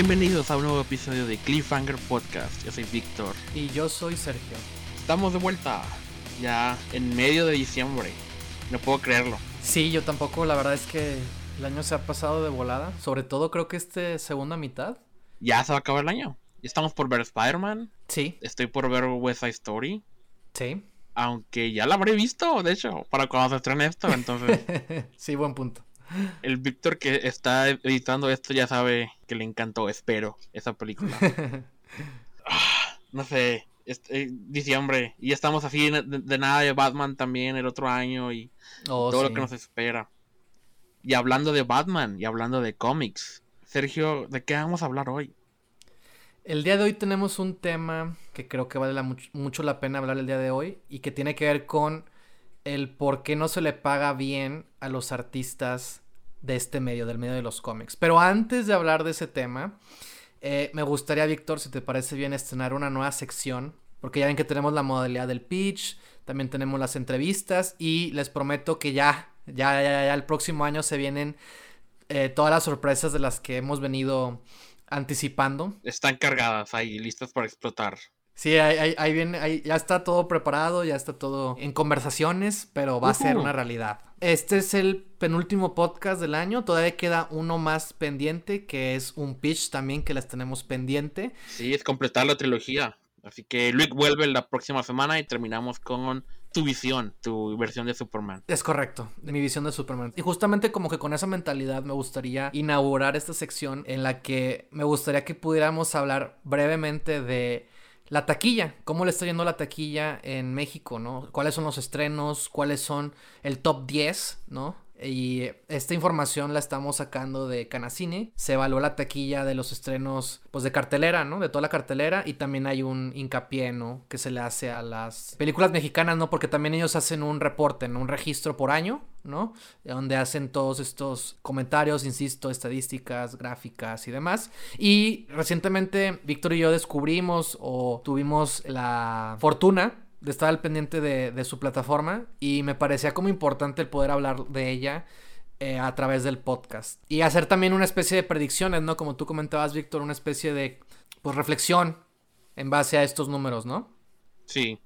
Bienvenidos a un nuevo episodio de Cliffhanger Podcast. Yo soy Víctor. Y yo soy Sergio. Estamos de vuelta ya en medio de diciembre. No puedo creerlo. Sí, yo tampoco. La verdad es que el año se ha pasado de volada. Sobre todo creo que este segunda mitad. Ya se va a acabar el año. Estamos por ver Spider-Man. Sí. Estoy por ver West Side Story. Sí. Aunque ya la habré visto, de hecho, para cuando se estrene esto. Entonces, sí, buen punto. El Víctor que está editando esto ya sabe que le encantó, espero, esa película. Ah, no sé, eh, diciembre. Y estamos así de, de nada de Batman también el otro año y Oh, todo lo que nos espera. Y hablando de Batman y hablando de cómics, Sergio, ¿de qué vamos a hablar hoy? El día de hoy tenemos un tema que creo que vale la much- mucho la pena hablar el día de hoy y que tiene que ver con el por qué no se le paga bien a los artistas de este medio, del medio de los cómics. Pero antes de hablar de ese tema, eh, me gustaría, Víctor, si te parece bien, estrenar una nueva sección, porque ya ven que tenemos la modalidad del pitch, también tenemos las entrevistas y les prometo que ya, ya, ya, ya el próximo año se vienen eh, todas las sorpresas de las que hemos venido anticipando. Están cargadas ahí, listas para explotar. Sí, ahí, ahí- viene, ahí ya está todo preparado, ya está todo en conversaciones, pero va a ser una realidad. Este es el penúltimo podcast del año, todavía queda uno más pendiente, que es un pitch también que les tenemos pendiente. Sí, es completar la trilogía. Así que Luke vuelve la próxima semana y terminamos con tu visión, tu versión de Superman. Es correcto, de mi visión de Superman. Y justamente como que con esa mentalidad me gustaría inaugurar esta sección en la que me gustaría que pudiéramos hablar brevemente de la taquilla, cómo le está yendo la taquilla en México, ¿no? ¿Cuáles son los estrenos? ¿Cuáles son el top 10, ¿no? Y esta información la estamos sacando de Canacine. Se evaluó la taquilla de los estrenos, pues de cartelera, ¿no? De toda la cartelera. Y también hay un hincapié, ¿no? Que se le hace a las películas mexicanas, ¿no? Porque también ellos hacen un reporte, ¿no? Un registro por año, ¿no? Donde hacen todos estos comentarios, insisto, estadísticas, gráficas y demás. Y recientemente Víctor y yo descubrimos o tuvimos la fortuna de estar al pendiente de, de su plataforma y me parecía como importante el poder hablar de ella eh, a través del podcast. Y hacer también una especie de predicciones, ¿no? Como tú comentabas, Víctor, una especie de pues, reflexión en base a estos números, ¿no? Sí,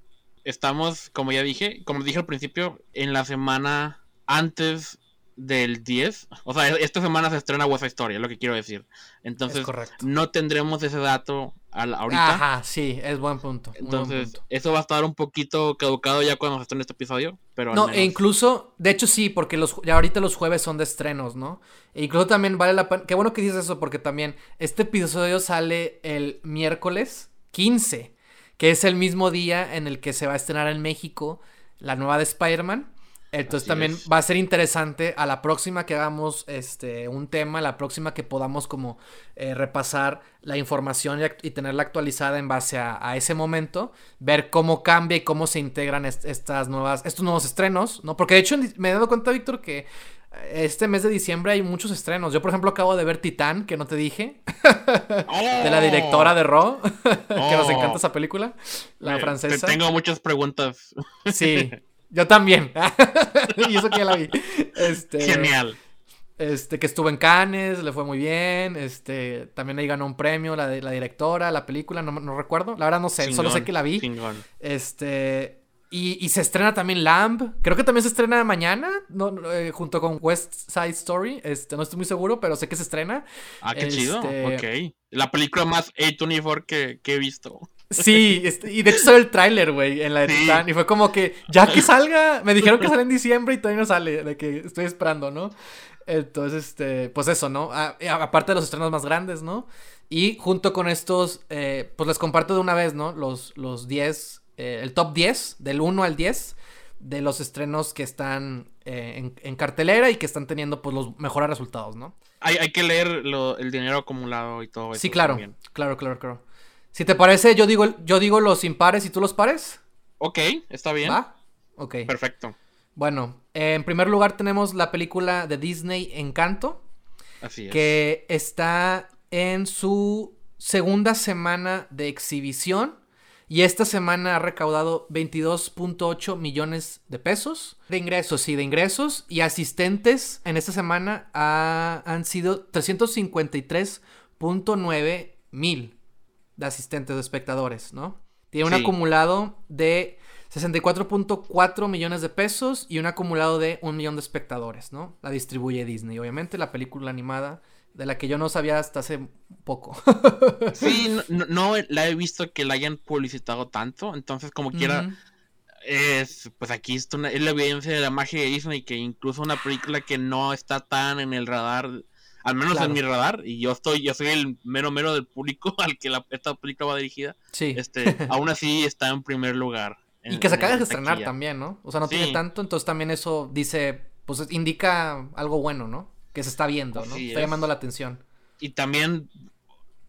estamos, como ya dije, como dije al principio, en la semana antes del 10. O sea, esta semana se estrena West Story, es lo que quiero decir. Entonces, no tendremos ese dato al- ahorita. Ajá, sí, es buen punto. buen Entonces, punto. eso va a estar un poquito caducado ya cuando se estrene este episodio. Pero No, menos- e incluso, de hecho sí, porque los, ya ahorita los jueves son de estrenos, ¿no? E incluso también vale la pena, qué bueno que dices eso, porque también este episodio sale el miércoles 15, que es el mismo día en el que se va a estrenar en México la nueva de Spider-Man. Entonces Así también es. va a ser interesante a la próxima que hagamos este un tema, la próxima que podamos como eh, repasar la información y, tenerla actualizada en base a, a ese momento, ver cómo cambia y cómo se integran est- estas nuevas, estos nuevos estrenos, ¿no? Porque de hecho me he dado cuenta, Víctor, que eh, este mes de diciembre hay muchos estrenos. Yo, por ejemplo, acabo de ver Titán, que no te dije, de la directora de Raw, que nos encanta esa película, la Eh, francesa. te- Tengo muchas preguntas. Sí, yo también. y eso que ya la vi. Este, Genial. Este, que estuvo en Cannes, le fue muy bien. Este, también ahí ganó un premio la, directora, la película, no, no recuerdo. La verdad no sé, solo sé que la vi. Este, y, y se estrena también Lamb. Creo que también se estrena mañana, no, eh, junto con West Side Story. Este, no estoy muy seguro, pero sé que se estrena. Ah, qué chido. Este- Ok. La película más A24 que, que he visto. Sí, este, y de hecho el tráiler, güey, en la de Sí. Titán. Y fue como que, ya que salga, me dijeron que sale en diciembre y todavía no sale, de que estoy esperando, ¿no? Entonces, este, pues eso, ¿no? A- y a- aparte de los estrenos más grandes, ¿no? Y junto con estos, eh, pues les comparto de una vez, ¿no? Los, los 10, eh, el top 10, del 1 al 10, de los estrenos que están eh, en, en cartelera y que están teniendo, pues, los mejores resultados, ¿no? Hay, hay que leer lo- el dinero acumulado y todo eso. Sí, claro, también. claro, claro, claro. Si te parece, yo digo, yo digo los impares y tú los pares. Ok, está bien. ¿Va? Ok. Perfecto. Bueno, eh, en primer lugar tenemos la película de Disney Encanto, Así es. que está en su segunda semana de exhibición y esta semana ha recaudado 22.8 millones de pesos de ingresos, sí, de ingresos y asistentes en esta semana ha- han sido 60.9 mil de asistentes, de espectadores, ¿no? Tiene un Sí. acumulado de 64.4 millones de pesos y un acumulado de un millón de espectadores, ¿no? La distribuye Disney, obviamente, la película animada de la que yo no sabía hasta hace poco. Sí, no, la he visto que la hayan publicitado tanto, entonces como quiera, es, pues aquí está una- es la evidencia de la magia de Disney, que incluso una película que no está tan en el radar, al menos Claro. en mi radar, y yo estoy, yo soy el mero mero del público al que la, esta película va dirigida, Sí. este, aún así está en primer lugar. Y que se acaba de en estrenar taquilla. también, ¿no? O sea, no Sí. tiene tanto, entonces también eso dice, pues indica algo bueno, ¿no? Que se está viendo, ¿no? Así Está es. llamando la atención. Y también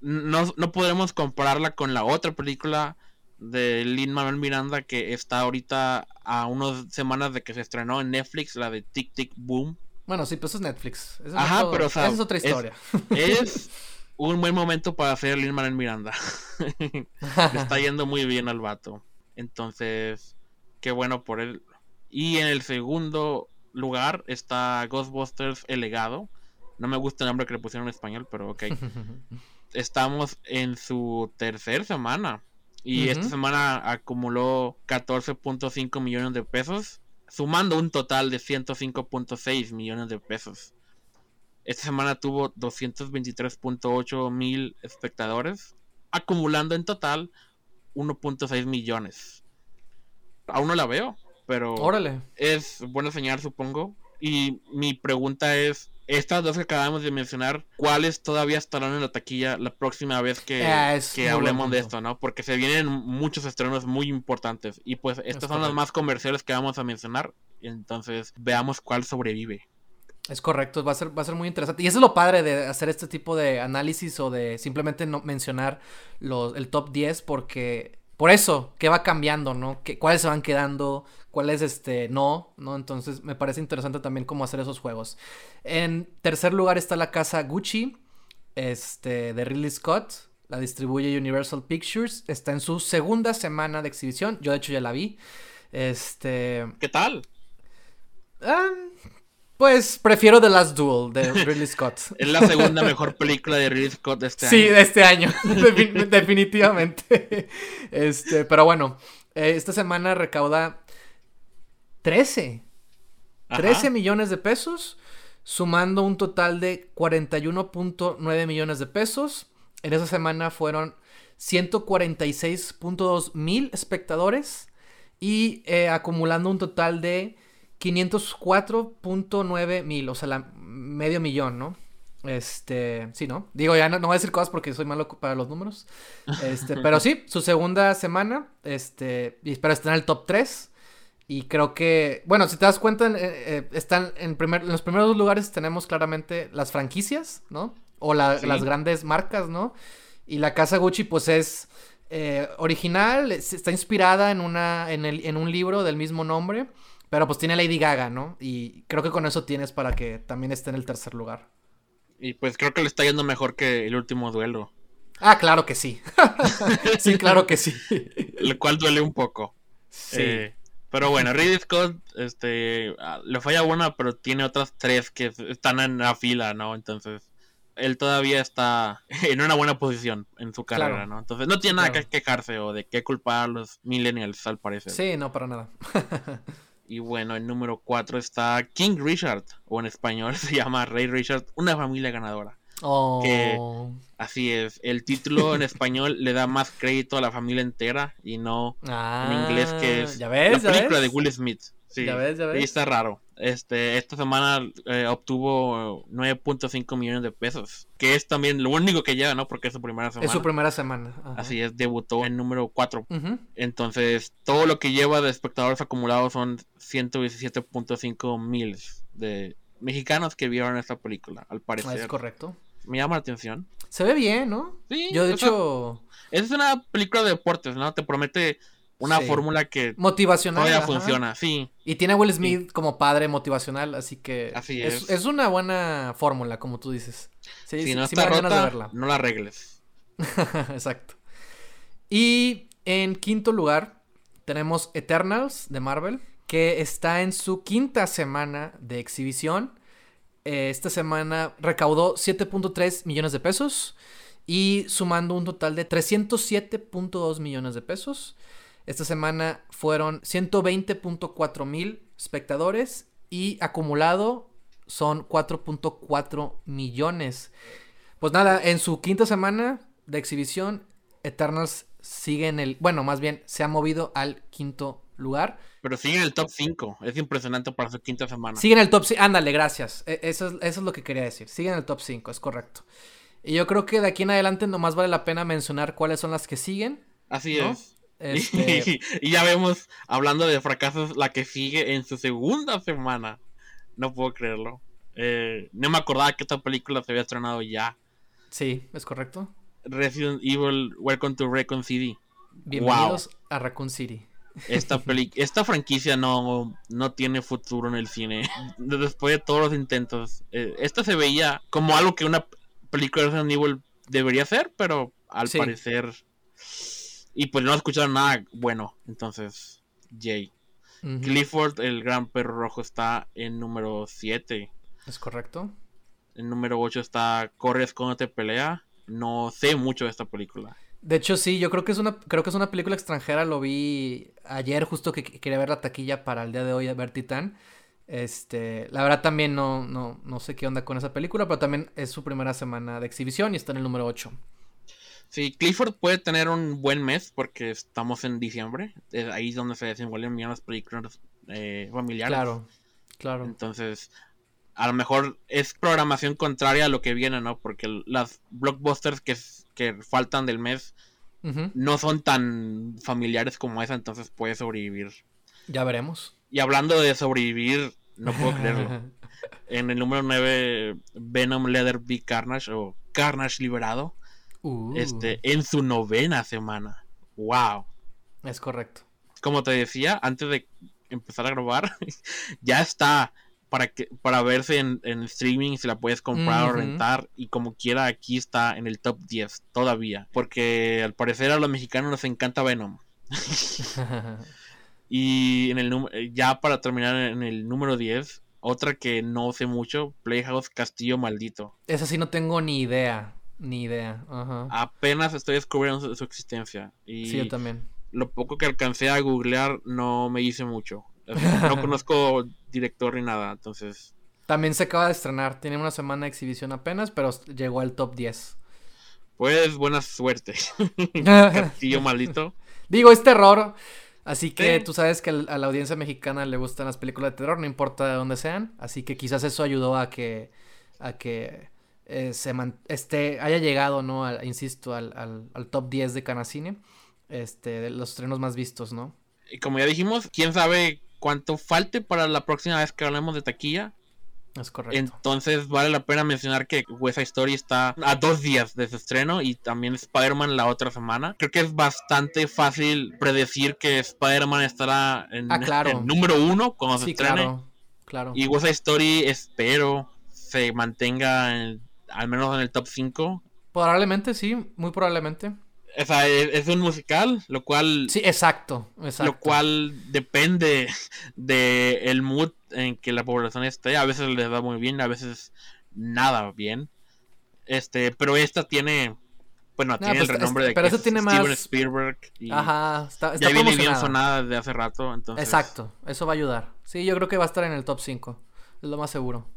no, no podremos compararla con la otra película de Lin Manuel Miranda que está ahorita a unas semanas de que se estrenó en Netflix, la de Tic Tic Boom. Bueno, sí, pues eso es Netflix. Eso es Ajá, otro- pero, o sea, esa es otra es- historia. Es un buen momento para hacer Lin Manuel Miranda. Le está yendo muy bien al vato. Entonces, qué bueno por él. Y en el segundo lugar está Ghostbusters El Legado. No me gusta el nombre que le pusieron en español, pero ok. estamos en su tercera semana. Y esta semana acumuló 14.5 millones de pesos, sumando un total de 105.6 millones de pesos. Esta semana tuvo 223.8 mil espectadores, acumulando en total 1.6 millones. Aún no la veo, pero Órale. es buena señal, supongo. Y mi pregunta es, estas dos que acabamos de mencionar, ¿cuáles todavía estarán en la taquilla la próxima vez que, Ah, que hablemos de esto, ¿no? Porque se vienen muchos estrenos muy importantes. Y pues estas Es son las más comerciales que vamos a mencionar. Entonces, veamos cuál sobrevive. Es correcto, va a ser, va a ser muy interesante. Y eso es lo padre de hacer este tipo de análisis o de simplemente no mencionar los, el top 10 porque por eso, ¿qué va cambiando, no? ¿Qué, ¿Cuáles se van quedando? ¿Cuáles este no? ¿No? Entonces me parece interesante también cómo hacer esos juegos. En tercer lugar está la casa Gucci, este, de Ridley Scott. La distribuye Universal Pictures. Está en su segunda semana de exhibición. Yo de hecho ya la vi. Este... ¿Qué tal? Ah, pues prefiero The Last Duel de Ridley Scott. Es la segunda mejor película de Ridley Scott de este sí, año. de este año, Defin- definitivamente. Este, pero bueno, eh, esta semana recauda 13, Ajá. 13 millones de pesos, sumando un total de 41.9 millones de pesos. En esa semana fueron 146.2 mil espectadores y eh, acumulando un total de 504.9 mil, o sea, la medio millón, ¿no? Este, sí, ¿no? Digo, ya no, no voy a decir cosas porque soy malo para los números. Este, pero sí, su segunda semana, este, y pero está en el top 3. Y creo que, bueno, si te das cuenta, eh, eh, están en, primer, en los primeros dos lugares tenemos claramente las franquicias, ¿no? O la- Sí. las grandes marcas, ¿no? Y la casa Gucci, pues es eh, original, es- está inspirada en, una, en, el, en un libro del mismo nombre, pero pues tiene Lady Gaga, ¿no? Y creo que con eso tienes para que también esté en el tercer lugar. Y pues creo que le está yendo mejor que el último duelo. Ah, claro que sí. sí, claro que sí. Lo cual duele un poco. Sí. Eh, pero bueno, Ridley Scott, este, ah, le falla una, pero tiene otras tres que están en la fila, ¿no? Entonces, él todavía está en una buena posición en su carrera, Claro. ¿no? Entonces, no tiene nada Claro. que quejarse o de qué culpar a los millennials, al parecer. Sí, no, para nada. Y bueno, en número cuatro está King Richard, o en español se llama Rey Richard, una familia ganadora. Oh. Así es, el título en español le da más crédito a la familia entera y no Ah, en inglés que es ¿Ya ves? la ¿Ya película ves? de Will Smith. Sí, Ya ves. Y está raro. Este, esta semana eh, obtuvo 9.5 millones de pesos, que es también lo único que lleva, ¿no? Porque es su primera semana. Es su primera semana. ajá. Así es, debutó en número 4. Ujú. Entonces, todo lo que lleva de espectadores acumulados son 117.5 mil de mexicanos que vieron esta película, al Es parecer. correcto. Me llama la atención. Se ve bien, ¿no? Sí, Yo, de hecho, es una película de deportes, ¿no? Te promete una Sí. fórmula que motivacional. todavía ajá. funciona, sí. Y tiene a Will Smith como padre motivacional, así que Así es. es. es una buena fórmula, como tú dices. Sí, si sí, no está de rota, verla. no la arregles. Exacto. Y en quinto lugar tenemos Eternals de Marvel, que está en su quinta semana de exhibición. Eh, esta semana recaudó 7.3 millones de pesos y sumando un total de 307.2 millones de pesos. Esta semana fueron 120.4 mil espectadores y acumulado son 4.4 millones. Pues nada, en su quinta semana de exhibición, Eternals sigue en el, bueno, más bien se ha movido al quinto lugar. Pero sigue en el top 5, es impresionante para su quinta semana. Sigue en el top 5, ándale, gracias. E, eso es, eso es lo que quería decir, sigue en el top 5, es correcto. Y yo creo que de aquí en adelante nomás vale la pena mencionar cuáles son las que siguen. Así es. Este... y ya vemos, hablando de fracasos, la que sigue en su segunda semana. No puedo creerlo. Eh, no me acordaba que esta película se había estrenado ya. Sí, es correcto. Resident Evil Welcome to Raccoon City. Bienvenidos a Raccoon City. Esta, esta franquicia no, no tiene futuro en el cine. Después de todos los intentos. Eh, esta se veía como algo que una película de Resident Evil debería ser, pero al parecer. Y pues no escucharon nada bueno. Entonces, Jay. Clifford, el gran perro rojo, está en número 7. Es correcto. En número 8 está Corres cuando te pelea. No sé mucho de esta película. De hecho, sí, yo creo que es una, creo que es una película extranjera. Lo vi ayer, justo que quería ver la taquilla para el día de hoy, a ver Titán. Este, la verdad también no, no, no sé qué onda con esa película, pero también es su primera semana de exhibición y está en el número 8. Sí, Clifford puede tener un buen mes porque estamos en diciembre. ahí es donde se desenvuelven bien las películas eh, familiares. Claro, claro. Entonces, a lo mejor es programación contraria a lo que viene, ¿no? Porque las blockbusters que, que faltan del mes no son tan familiares como esa, entonces puede sobrevivir. Ya veremos. Y hablando de sobrevivir, no puedo creerlo. en el número 9, Venom Leather Big Carnage o Carnage Liberado. Uh. Este, en su novena semana. ¡Wow! Es correcto. Como te decía, antes de empezar a grabar, ya está para que para verse en, streaming si la puedes comprar o rentar y como quiera aquí está en el top 10 todavía porque al parecer a los mexicanos nos encanta Venom y en el ya para terminar en el número 10 otra que no sé mucho Playhouse Castillo Maldito esa sí no tengo ni idea ni idea. Apenas estoy descubriendo su, existencia. Y sí, yo también. Lo poco que alcancé a googlear no me hice mucho. No conozco director ni nada, entonces. También se acaba de estrenar. Tiene una semana de exhibición apenas, pero llegó al top 10. Pues buena suerte. Castillo maldito. Digo, es terror. Así que tú sabes que a la audiencia mexicana le gustan las películas de terror, no importa de dónde sean. Así que quizás eso ayudó a que, a que eh, se este, haya llegado, ¿no? insisto, al, al, top 10 de Canacine, este, de los estrenos más vistos, ¿no? Y como ya dijimos, quién sabe cuánto falte para la próxima vez que hablemos de taquilla. Es correcto. Entonces vale la pena mencionar que West Side Story está a dos días de su estreno y también Spider-Man la otra semana. Creo que es bastante fácil predecir que Spider-Man estará en, ah, número uno cuando se estrene. Claro, claro. Y West Side Story espero se mantenga en al menos en el top 5. Probablemente, sí, muy probablemente. O sea, es, un musical, lo cual... Sí, exacto, exacto. Lo cual depende de el mood en que la población esté. A veces les va muy bien, a veces nada bien. Este, pero esta tiene... Bueno, tiene pues, el renombre de pero que tiene Steven Spielberg. Y Ajá, está, está ya viene bien sonada desde hace rato, entonces... Exacto, eso va a ayudar. Sí, yo creo que va a estar en el top 5. Es lo más seguro.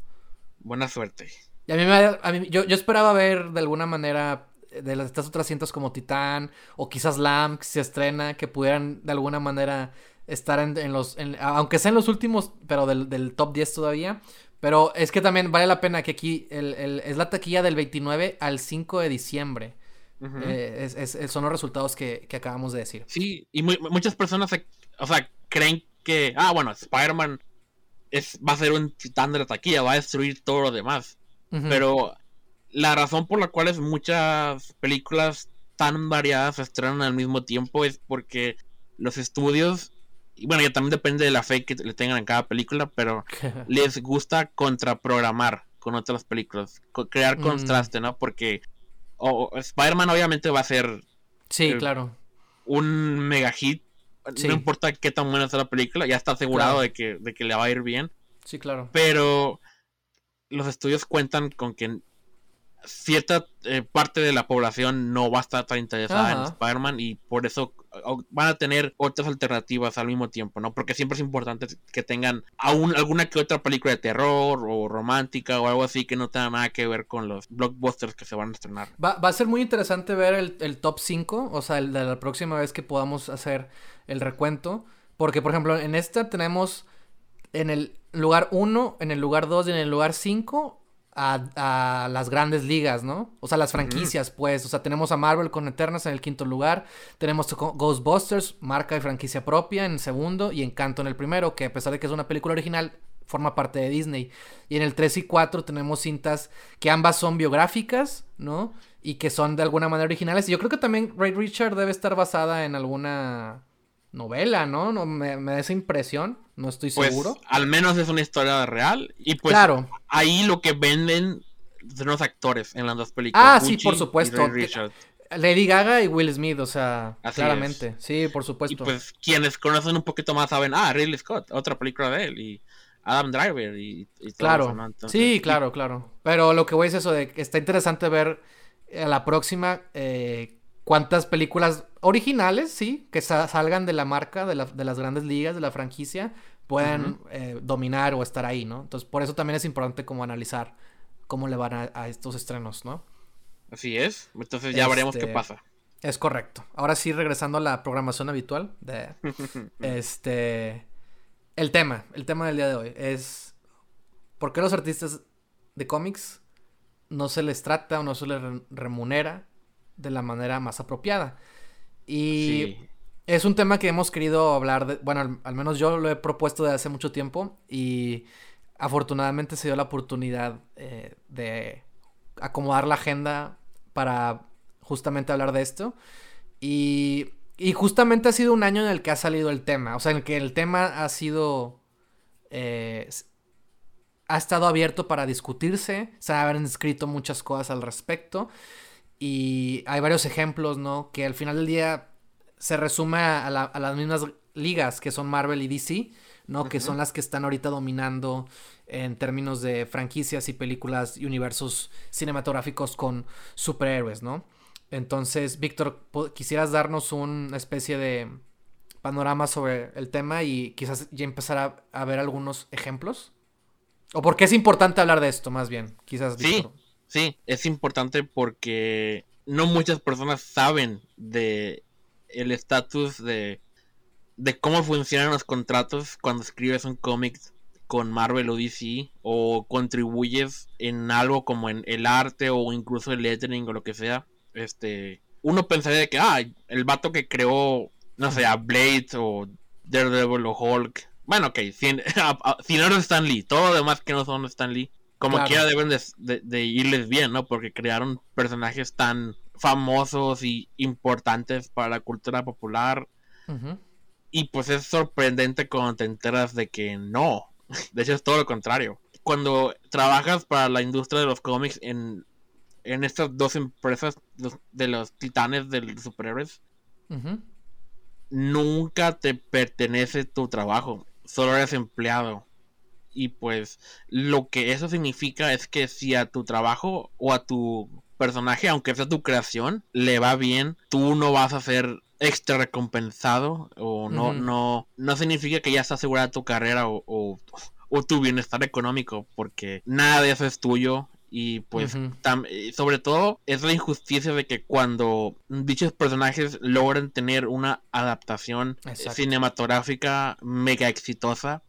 Buena suerte. Y a mí, me, a mí yo, yo, esperaba ver de alguna manera de las, estas otras cintas como Titán o quizás Lamb que se estrena, que pudieran de alguna manera estar en, los, aunque sean los últimos, pero del, del, top 10 todavía. Pero es que también vale la pena que aquí el, el, es la taquilla del 29 al 5 de diciembre. Eh, es, es, son los resultados que, que, acabamos de decir. Sí, y muchas personas, o sea, creen que, ah, bueno, Spider-Man es, va a ser un titán de la taquilla, va a destruir todo lo demás. Pero la razón por la cual muchas películas tan variadas se estrenan al mismo tiempo es porque los estudios, y bueno, ya también depende de la fe que le tengan en cada película, pero les gusta contraprogramar con otras películas, crear mm. contraste, ¿no? Porque Spider-Man obviamente va a ser... Sí, eh, claro. Un mega hit. No importa qué tan buena sea la película, ya está asegurado de, que, de que le va a ir bien. Sí, claro. Pero los estudios cuentan con que cierta eh, parte de la población no va a estar tan interesada en. Spider-Man y por eso o- van a tener otras alternativas al mismo tiempo, ¿no? Porque siempre es importante que tengan aún alguna que otra película de terror o romántica o algo así que no tenga nada que ver con los blockbusters que se van a estrenar. Va, va a ser muy interesante ver el, el top 5, o sea, el de la próxima vez que podamos hacer el recuento. Porque, por ejemplo, en esta tenemos en el lugar 1, en el lugar 2 y en el lugar 5 a, a las grandes ligas, ¿no? O sea, las franquicias, pues. O sea, tenemos a Marvel con Eternas en el quinto lugar. Tenemos Ghostbusters, marca y franquicia propia en el segundo. Y Encanto en el primero, que a pesar de que es una película original, forma parte de Disney. Y en el 3 y 4 tenemos cintas que ambas son biográficas, ¿no? Y que son de alguna manera originales. Y yo creo que también Ray Richard debe estar basada en alguna novela, ¿no? no me, me da esa impresión, no estoy Pues seguro. al menos es una historia real y pues claro. ahí lo que venden son los actores en las dos películas. Ah, sí, por y supuesto. Lady Gaga y Will Smith, o sea, Así claramente. Sí, por Y supuesto. pues quienes conocen un poquito más saben, ah, Ridley Scott, otra película de él, y Adam Driver y, y todo Claro, eso, sí, claro, claro. Pero lo que voy es eso de que está interesante ver a la próxima eh, cuántas películas originales, sí, que sa- salgan de la marca, de, la- de las grandes ligas, de la franquicia, puedan eh, dominar o estar ahí, ¿no? Entonces, por eso también es importante como analizar cómo le van a, a estos estrenos, ¿no? Así es. Entonces ya veremos qué Este, pasa. Es correcto. Ahora sí, regresando a la programación habitual de este el tema, el tema del día de hoy es ¿por qué los artistas de cómics no se les trata o no se les re- remunera de la manera más apropiada? Y Sí. es un tema que hemos querido hablar, de, bueno, al, al menos yo lo he propuesto desde hace mucho tiempo y afortunadamente se dio la oportunidad eh, de acomodar la agenda para justamente hablar de esto. Y, y justamente ha sido un año en el que ha salido el tema, o sea, en el que el tema ha sido... eh, ha estado abierto para discutirse, se han escrito muchas cosas al respecto y hay varios ejemplos, ¿no? Que al final del día se resume a, la- a las mismas ligas que son Marvel y DC, ¿no? Que son las que están ahorita dominando en términos de franquicias y películas y universos cinematográficos con superhéroes, ¿no? Entonces, Víctor, ¿quisieras darnos una especie de panorama sobre el tema y quizás ya empezar a, a ver algunos ejemplos? ¿O por qué es importante hablar de esto, más bien? Quizás. Víctor. Sí, es importante porque no muchas personas saben de el estatus de, de cómo funcionan los contratos cuando escribes un cómic con Marvel o DC o contribuyes en algo como en el arte o incluso el lettering o lo que sea. Este, uno pensaría que ah, el vato que creó, no sé, a Blade o Daredevil o Hulk. Bueno, ok, sin, si no es Stan Lee, todo lo demás que no son Stan Lee, como Claro. quiera deben de, de- de irles bien, ¿no? Porque crearon personajes tan famosos y importantes para la cultura popular. Y pues es sorprendente cuando te enteras de que no. De hecho es todo lo contrario. Cuando trabajas para la industria de los cómics en, en estas dos empresas de los titanes de los superhéroes, nunca te pertenece tu trabajo, solo eres empleado. Y pues lo que eso significa es que si a tu trabajo o a tu personaje, aunque sea tu creación, le va bien, tú no vas a ser extra recompensado o no, no, no significa que ya está asegurada tu carrera o, o, o tu bienestar económico, porque nada de eso es tuyo. Y pues eh, sobre todo es la injusticia de que cuando dichos personajes logran tener una adaptación Exacto. cinematográfica mega exitosa.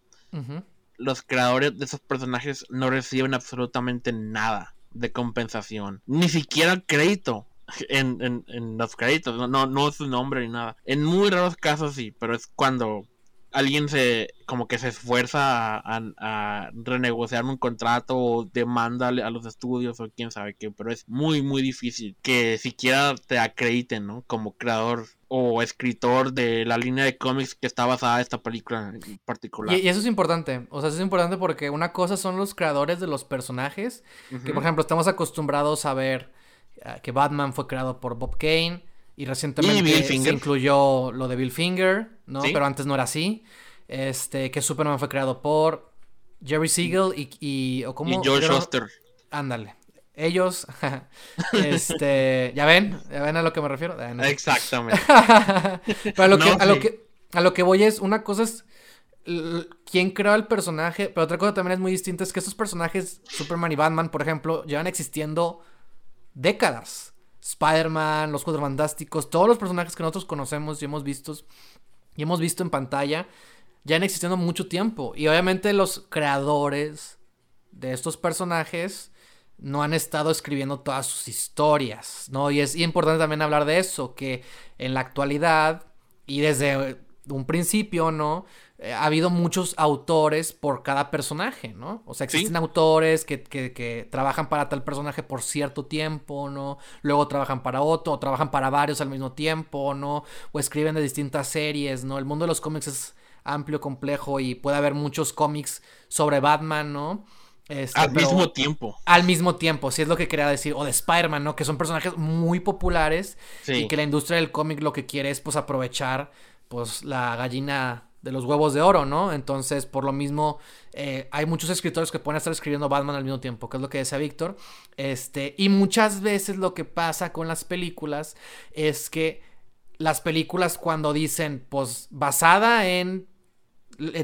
Los creadores de esos personajes no reciben absolutamente nada de compensación, ni siquiera crédito en, en- en los créditos, no, no, no su nombre ni nada. En muy raros casos sí, pero es cuando alguien se como que se esfuerza a, a- a renegociar un contrato o demanda a los estudios o quién sabe qué, pero es muy muy difícil que siquiera te acrediten, ¿no? Como creador o escritor de la línea de cómics que está basada en esta película en particular. Y, y eso es importante, o sea, eso es importante porque una cosa son los creadores de los personajes, que por ejemplo estamos acostumbrados a ver eh, que Batman fue creado por Bob Kane y recientemente se incluyó lo de Bill Finger, ¿no? Sí. Pero antes no era así. Este, que Superman fue creado por Jerry Siegel y, y o como y George George- Oster. Ándale. ellos, este, ¿ya ven? ¿Ya ven a lo que me refiero? Ah, Exactamente. Pero a lo, que, a, lo que, a lo que voy es, una cosa es quién creó el personaje, pero otra cosa también es muy distinta, es que estos personajes, Superman y Batman, por ejemplo, llevan existiendo décadas. Spider-Man, los Cuatro Fantásticos, todos los personajes que nosotros conocemos y hemos visto, y hemos visto en pantalla, ya han existiendo mucho tiempo. Y obviamente los creadores de estos personajes no han estado escribiendo todas sus historias, ¿no? Y es importante también hablar de eso, que en la actualidad y desde un principio, ¿no? Eh, ha habido muchos autores por cada personaje, ¿no? O sea, existen autores que, que, trabajan para tal personaje por cierto tiempo, ¿no? Luego trabajan para otro, o trabajan para varios al mismo tiempo, ¿no? O escriben de distintas series, ¿no? El mundo de los cómics es amplio, complejo y puede haber muchos cómics sobre Batman, ¿no? Este, al mismo tiempo. Al mismo tiempo, si es lo que quería decir. O de Spider-Man, ¿no? Que son personajes muy populares y que la industria del cómic lo que quiere es pues aprovechar pues la gallina de los huevos de oro, ¿no? Entonces, por lo mismo, eh, hay muchos escritores que pueden estar escribiendo Batman al mismo tiempo, que es lo que decía Víctor. Este, y muchas veces lo que pasa con las películas es que las películas cuando dicen, pues, basada en,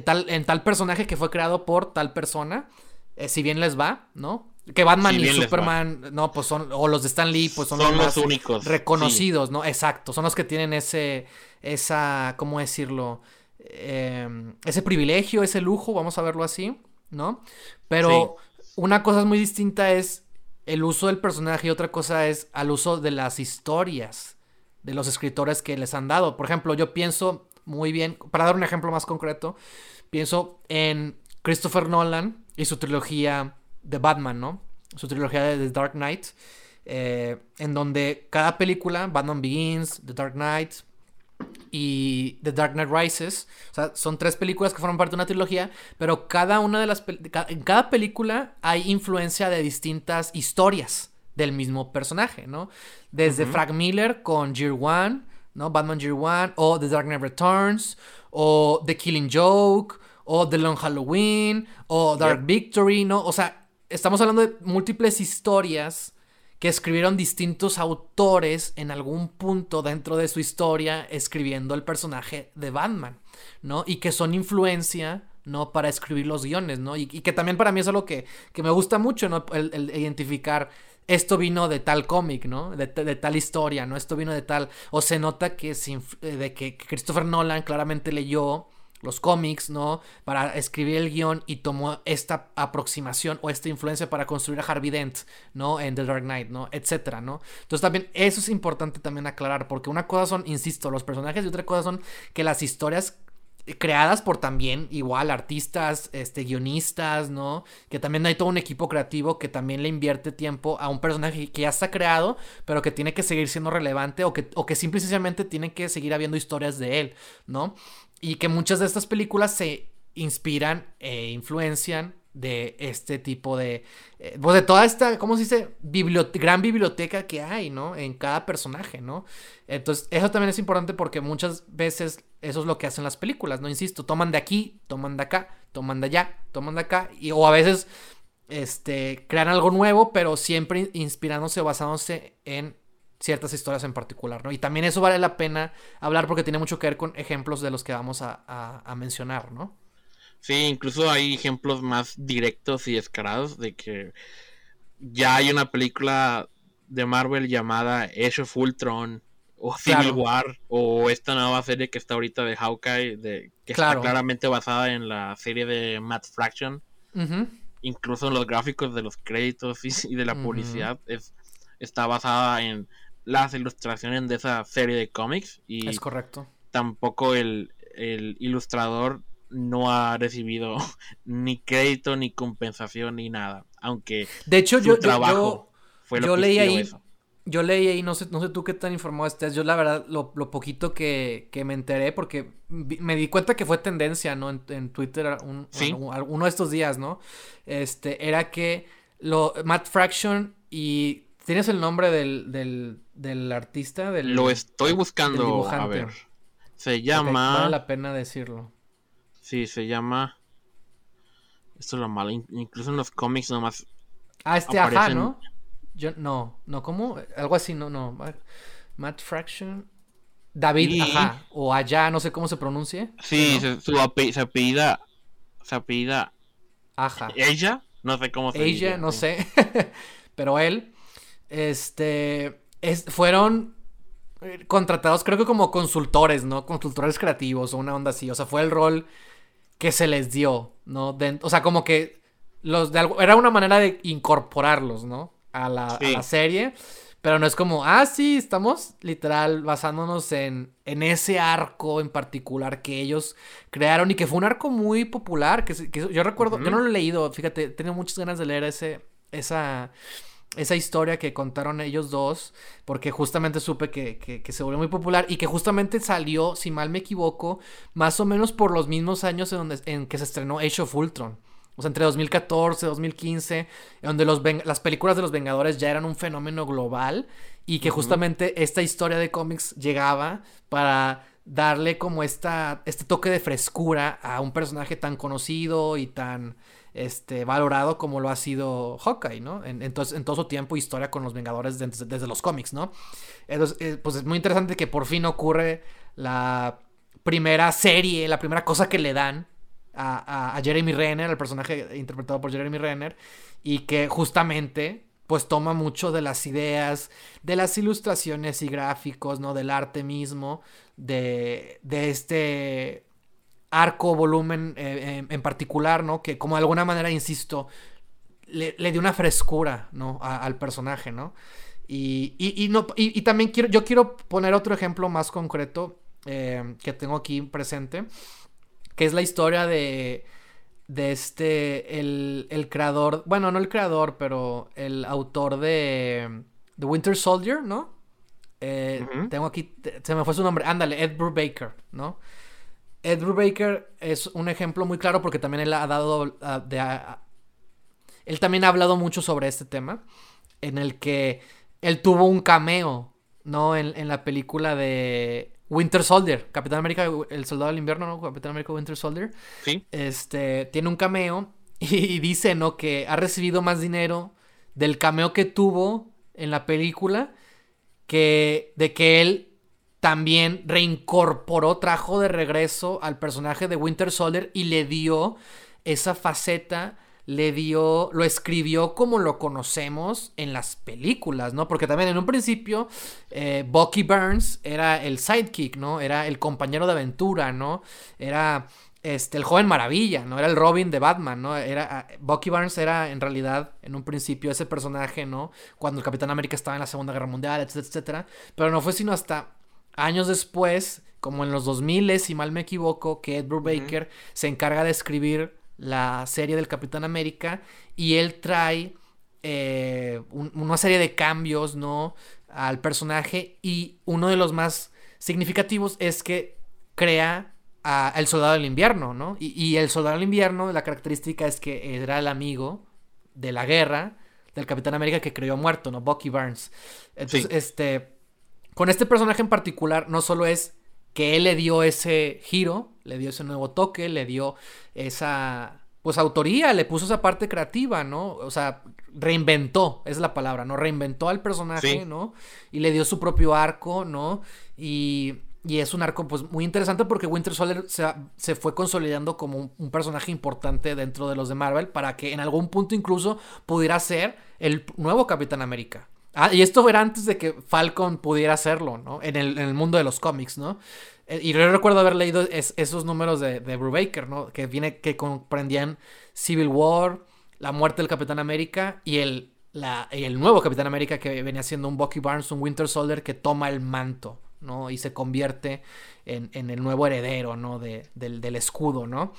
tal, en tal personaje que fue creado por tal persona, eh, si bien les va, ¿no? Que Batman y Superman, no, pues son, o los de Stan Lee, pues son, los, únicos. Reconocidos, ¿no? Exacto, son los que tienen ese, esa, ¿cómo decirlo? Em, ese privilegio, ese lujo, vamos a verlo así, ¿no? Pero una cosa muy distinta es el uso del personaje y otra cosa es al uso de las historias de los escritores que les han dado. Por ejemplo, yo pienso muy bien, para dar un ejemplo más concreto, pienso en Christopher Nolan y su trilogía de Batman, ¿no? Su trilogía de The Dark Knight, eh, en donde cada película, Batman Begins, The Dark Knight, y The Dark Knight Rises. O sea, son tres películas que forman parte de una trilogía, pero cada una de las en cada película hay influencia de distintas historias del mismo personaje, ¿no? Desde Frank Miller con Year One, ¿no? Batman Year One, o The Dark Knight Returns, o The Killing Joke, o The Long Halloween, o Dark Victory, ¿no? O sea, estamos hablando de múltiples historias que escribieron distintos autores en algún punto dentro de su historia escribiendo el personaje de Batman, ¿no? Y que son influencia, ¿no? Para escribir los guiones, ¿no? Y, que también para mí es algo que, que me gusta mucho, ¿no? El, identificar esto vino de tal cómic, ¿no? De, de, tal historia, ¿no? Esto vino de tal... O se nota que, de que Christopher Nolan claramente leyó los cómics, ¿no? Para escribir el guion y tomó esta aproximación o esta influencia para construir a Harvey Dent, ¿no? En The Dark Knight, ¿no? Etcétera, ¿no? Entonces también eso es importante también aclarar, porque una cosa son, insisto, los personajes y otra cosa son que las historias creadas por también igual artistas, este guionistas, ¿no? Que también hay todo un equipo creativo que también le invierte tiempo a un personaje que ya está creado, pero que tiene que seguir siendo relevante o que, o que simple tiene que seguir habiendo historias de él, ¿no? Y que muchas de estas películas se inspiran e influencian de este tipo de. Eh, pues de toda esta, ¿cómo se dice? gran biblioteca que hay, ¿no? En cada personaje, ¿no? Entonces, eso también es importante porque muchas veces eso es lo que hacen las películas, ¿no? Insisto, toman de aquí, toman de acá, toman de allá, toman de acá, y, o a veces este, crean algo nuevo, pero siempre inspirándose basándose en ciertas historias en particular, ¿no? Y también eso vale la pena hablar porque tiene mucho que ver con ejemplos de los que vamos a, mencionar, ¿no? Sí, incluso hay ejemplos más directos y descarados de que ya hay una película de Marvel llamada Age of Ultron o Civil War o esta nueva serie que está ahorita de Hawkeye de, que está claramente basada en la serie de Matt Fraction. Incluso en los gráficos de los créditos y, de la publicidad es, está basada en las ilustraciones de esa serie de cómics y es correcto. Tampoco el, ilustrador no ha recibido ni crédito ni compensación ni nada, aunque de hecho yo trabajo fue lo yo leí ahí yo leí ahí no sé no sé tú qué tan informado estés yo la verdad lo, poquito que, me enteré porque me di cuenta que fue tendencia no en, Twitter uno de estos días no este era que lo Matt Fraction y ¿Tienes el nombre del, del, del artista? Del, Lo estoy buscando. A ver. Se llama. vale la pena decirlo. Sí, se llama. Esto es lo malo. Incluso en los cómics nomás. Ah, este ajá, ¿no? Yo, no, no, ¿cómo? Algo así, no, no. Matt Fraction. David, ajá. O allá, no sé cómo se pronuncie. Sí, se, su apellida. Se apellida. Ajá. Ella, no sé cómo se Ella, no sé. Pero él. Este. Es, fueron eh, contratados, creo que como consultores, ¿no? Consultores creativos o una onda así. O sea, fue el rol que se les dio, ¿no? o sea, como que los de algo, era una manera de incorporarlos, ¿no? A la, a la, serie. Pero no es como, ah, sí, estamos literal basándonos en, en ese arco en particular que ellos crearon y que fue un arco muy popular. Que, que yo recuerdo, yo no lo he leído, fíjate, tengo muchas ganas de leer ese, esa, esa historia que contaron ellos dos, porque justamente supe que, que, se volvió muy popular y que justamente salió, si mal me equivoco, más o menos por los mismos años en, donde, en que se estrenó Age of Ultron. O sea, entre 2014 y 2015, donde los las películas de los Vengadores ya eran un fenómeno global y que justamente esta historia de cómics llegaba para darle como esta, este toque de frescura a un personaje tan conocido y tan este, valorado como lo ha sido Hawkeye, ¿no? En, en todo su tiempo historia con los Vengadores desde, los cómics, ¿no? Entonces, eh, pues es muy interesante que por fin ocurre la primera serie, la primera cosa que le dan a, Jeremy Renner, el personaje interpretado por Jeremy Renner, y que justamente pues toma mucho de las ideas, de las ilustraciones y gráficos, ¿no? Del arte mismo, de, de este arco, volumen eh, en, particular, ¿no? Que como de alguna manera, insisto, le, dio una frescura, ¿no? al personaje, ¿no? Y, y, no, y, también quiero, yo quiero poner otro ejemplo más concreto eh, que tengo aquí presente que es la historia de, de este, el, el, creador, bueno, no el creador, pero el autor de The Winter Soldier, ¿no? Eh, tengo aquí, se me fue su nombre, ándale, Ed Brubaker, ¿no? Ed Brubaker es un ejemplo muy claro porque también él ha dado, ah, de, él también ha hablado mucho sobre este tema, en el que él tuvo un cameo, ¿no? En, en la película de Winter Soldier, Capitán América, el soldado del invierno, ¿no? Capitán América Winter Soldier. Sí. Este, tiene un cameo y, dice, ¿no? Que ha recibido más dinero del cameo que tuvo en la película que de que él también reincorporó, trajo de regreso al personaje de Winter Soldier y le dio esa faceta le dio, lo escribió como lo conocemos en las películas, ¿no? Porque también en un principio eh, Bucky Burns era el sidekick, ¿no? Era el compañero de aventura, ¿no? Era este, el joven maravilla, ¿no? Era el Robin de Batman, ¿no? Era, ah, Bucky Barnes era en realidad en un principio ese personaje, ¿no? Cuando el Capitán América estaba en la Segunda Guerra Mundial, etcétera, etcétera. Pero no fue sino hasta años después, como en los 2000, si mal me equivoco, que Ed Brubaker se encarga de escribir la serie del Capitán América y él trae eh, una serie de cambios, ¿no? Al personaje y uno de los más significativos es que crea a el soldado del invierno, ¿no? Y, el soldado del invierno, la característica es que era el amigo de la guerra del Capitán América que creyó muerto, ¿no? Bucky Barnes. Entonces, este, con este personaje en particular, no solo es que él le dio ese giro, le dio ese nuevo toque, le dio esa, pues, autoría, le puso esa parte creativa, ¿no? O sea, reinventó, es la palabra, ¿no? Reinventó al personaje, ¿no? Y le dio su propio arco, ¿no? Y, y es un arco, pues, muy interesante porque Winter Soldier se, se fue consolidando como un, personaje importante dentro de los de Marvel para que en algún punto incluso pudiera ser el nuevo Capitán América. Ah, y esto era antes de que Falcon pudiera hacerlo, ¿no? En el, mundo de los cómics, ¿no? Eh, y yo recuerdo haber leído esos números de, Brubaker, ¿no? Que viene, que comprendían Civil War, la muerte del Capitán América y el, nuevo Capitán América que venía siendo un Bucky Barnes, un Winter Soldier que toma el manto, ¿no? Y se convierte en, el nuevo heredero, ¿no? De, del, del, escudo, ¿no?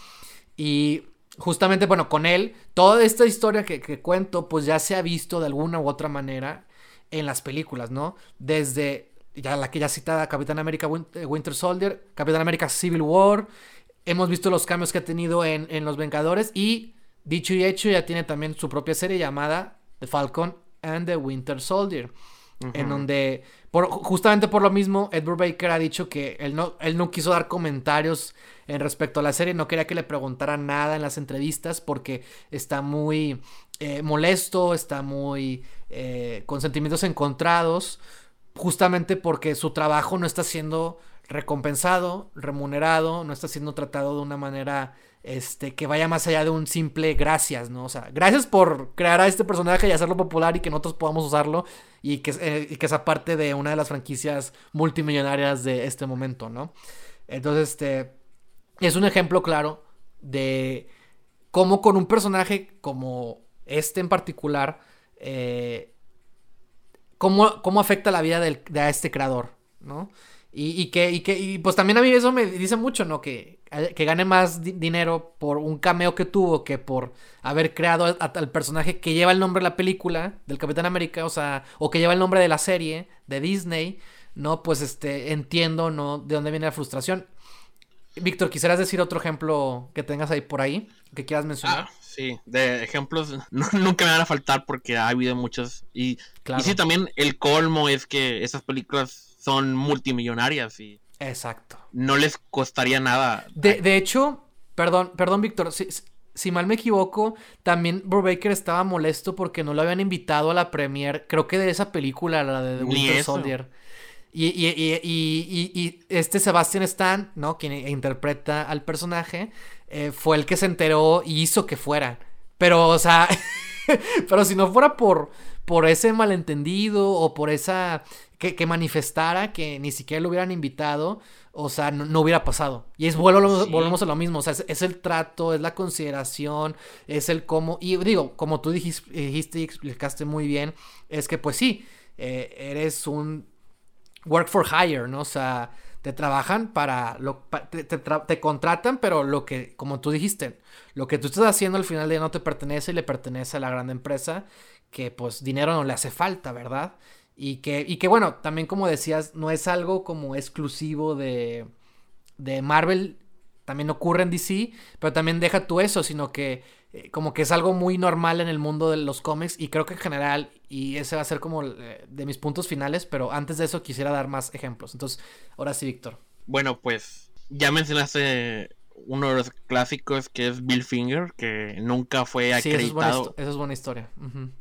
Y justamente, bueno, con él, toda esta historia que, que cuento, pues ya se ha visto de alguna u otra manera en las películas, ¿no? Desde ya la que ya citada Capitán América eh, Winter Soldier, Capitán América Civil War. Hemos visto los cambios que ha tenido en, Los Vengadores y dicho y hecho ya tiene también su propia serie llamada The Falcon and the Winter Soldier. En donde, por, justamente por lo mismo, Edward Baker ha dicho que él no, él no quiso dar comentarios en respecto a la serie. No quería que le preguntara nada en las entrevistas porque está muy eh, molesto, está muy eh, con sentimientos encontrados, justamente porque su trabajo no está siendo recompensado, remunerado, no está siendo tratado de una manera este, que vaya más allá de un simple gracias, ¿no? O sea, gracias por crear a este personaje y hacerlo popular y que nosotros podamos usarlo y que, eh, y que sea parte de una de las franquicias multimillonarias de este momento, ¿no? Entonces, este, es un ejemplo claro de cómo con un personaje como este en particular, eh, cómo, cómo, afecta la vida del, de este creador, ¿no? Y, que, y que, y pues también a mí eso me dice mucho, ¿no? Que, que gane más dinero por un cameo que tuvo que por haber creado al personaje que lleva el nombre de la película, del Capitán América, o sea, o que lleva el nombre de la serie, de Disney, ¿no? Pues este, entiendo, ¿no? De dónde viene la frustración. Víctor, ¿quisieras decir otro ejemplo que tengas ahí por ahí? Que quieras mencionar. Ah, sí, de ejemplos nunca me van a faltar porque ha habido muchos. Y, y sí, también el colmo es que esas películas son multimillonarias y... Exacto. No les costaría nada. De, hecho, perdón, perdón, Víctor, si, si, mal me equivoco, también Brubaker estaba molesto porque no lo habían invitado a la premiere, creo que de esa película, la de The Winter Soldier. Y, y, y, y, este Sebastian Stan, ¿no? Quien interpreta al personaje, eh, fue el que se enteró y hizo que fuera. Pero, o sea, pero si no fuera por, por ese malentendido o por esa que, manifestara que ni siquiera lo hubieran invitado, o sea, no, hubiera pasado. Y es vuelvo, volvemos a lo mismo, o sea, es, el trato, es la consideración, es el cómo, y digo, como tú dijiste, dijiste y explicaste muy bien, es que pues sí, eh, eres un work for hire, ¿no? O sea, te trabajan para, lo, te, te, contratan, pero lo que, como tú dijiste, lo que tú estás haciendo al final de día no te pertenece y le pertenece a la gran empresa, que pues dinero no le hace falta, ¿verdad? Y que, y que bueno, también como decías, no es algo como exclusivo de, de Marvel, también ocurre en DC, pero también deja tú eso, sino que eh, como que es algo muy normal en el mundo de los cómics y creo que en general, y ese va a ser como eh, de mis puntos finales, pero antes de eso quisiera dar más ejemplos. Entonces, ahora sí, Víctor. Bueno, pues ya mencionaste uno de los clásicos que es Bill Finger, que nunca fue acreditado. Sí, esa es buena, historia.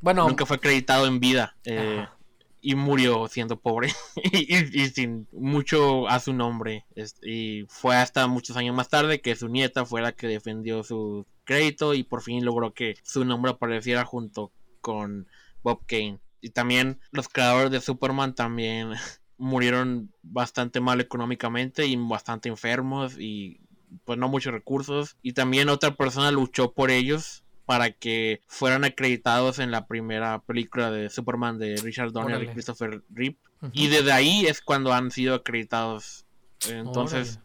Bueno, nunca fue acreditado en vida. Eh, y murió siendo pobre y, sin mucho a su nombre. Y fue hasta muchos años más tarde que su nieta fue la que defendió su crédito y por fin logró que su nombre apareciera junto con Bob Kane. Y también los creadores de Superman también murieron bastante mal económicamente y bastante enfermos y pues no muchos recursos. Y también otra persona luchó por ellos para que fueran acreditados en la primera película de Superman de Richard Donner y Christopher Reeve. Y desde ahí es cuando han sido acreditados. Entonces,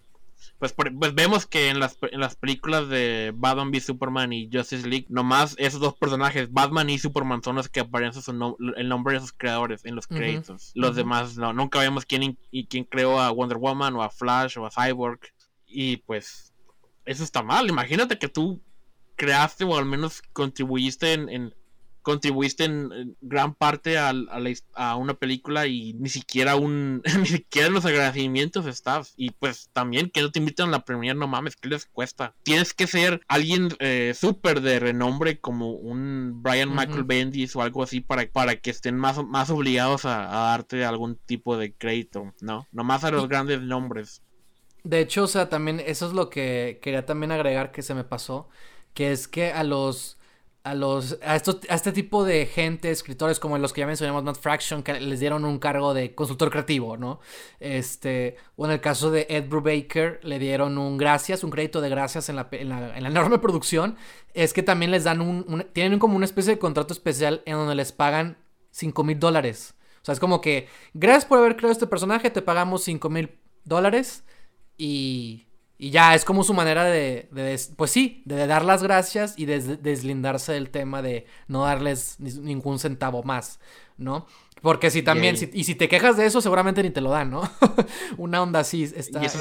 pues, pues, vemos que en las, en las películas de Batman v Superman y Justice League, nomás esos dos personajes, Batman y Superman, son los que aparecen el nombre de sus creadores en los créditos. Los demás no, nunca vemos quién, y quién creó a Wonder Woman o a Flash o a Cyborg. Y pues, eso está mal. Imagínate que tú creaste o al menos contribuiste en, contribuiste en, gran parte a, a, una película y ni siquiera un ni siquiera los agradecimientos estás y pues también que no te invitan a la premier no mames qué les cuesta tienes que ser alguien eh, súper de renombre como un Brian Michael Bendis o algo así para, para que estén más, más obligados a, darte algún tipo de crédito no nomás a los grandes nombres. de hecho o sea también eso es lo que quería también agregar que se me pasó que es que a los a estos a este tipo de gente, escritores como los que ya mencionamos Matt Fraction que les dieron un cargo de consultor creativo, ¿no? Este, o en el caso de Ed Brubaker le dieron un gracias, un crédito de gracias en la, en la, enorme producción, es que también les dan un, tienen como una especie de contrato especial en donde les pagan 5 mil dólares. O sea, es como que gracias por haber creado este personaje, te pagamos 5 mil dólares y y ya es como su manera de, pues sí, de dar las gracias y de deslindarse del tema de no darles ningún centavo más, ¿no? Porque si también, y si te quejas de eso, seguramente ni te lo dan, ¿no? Una onda así, está, es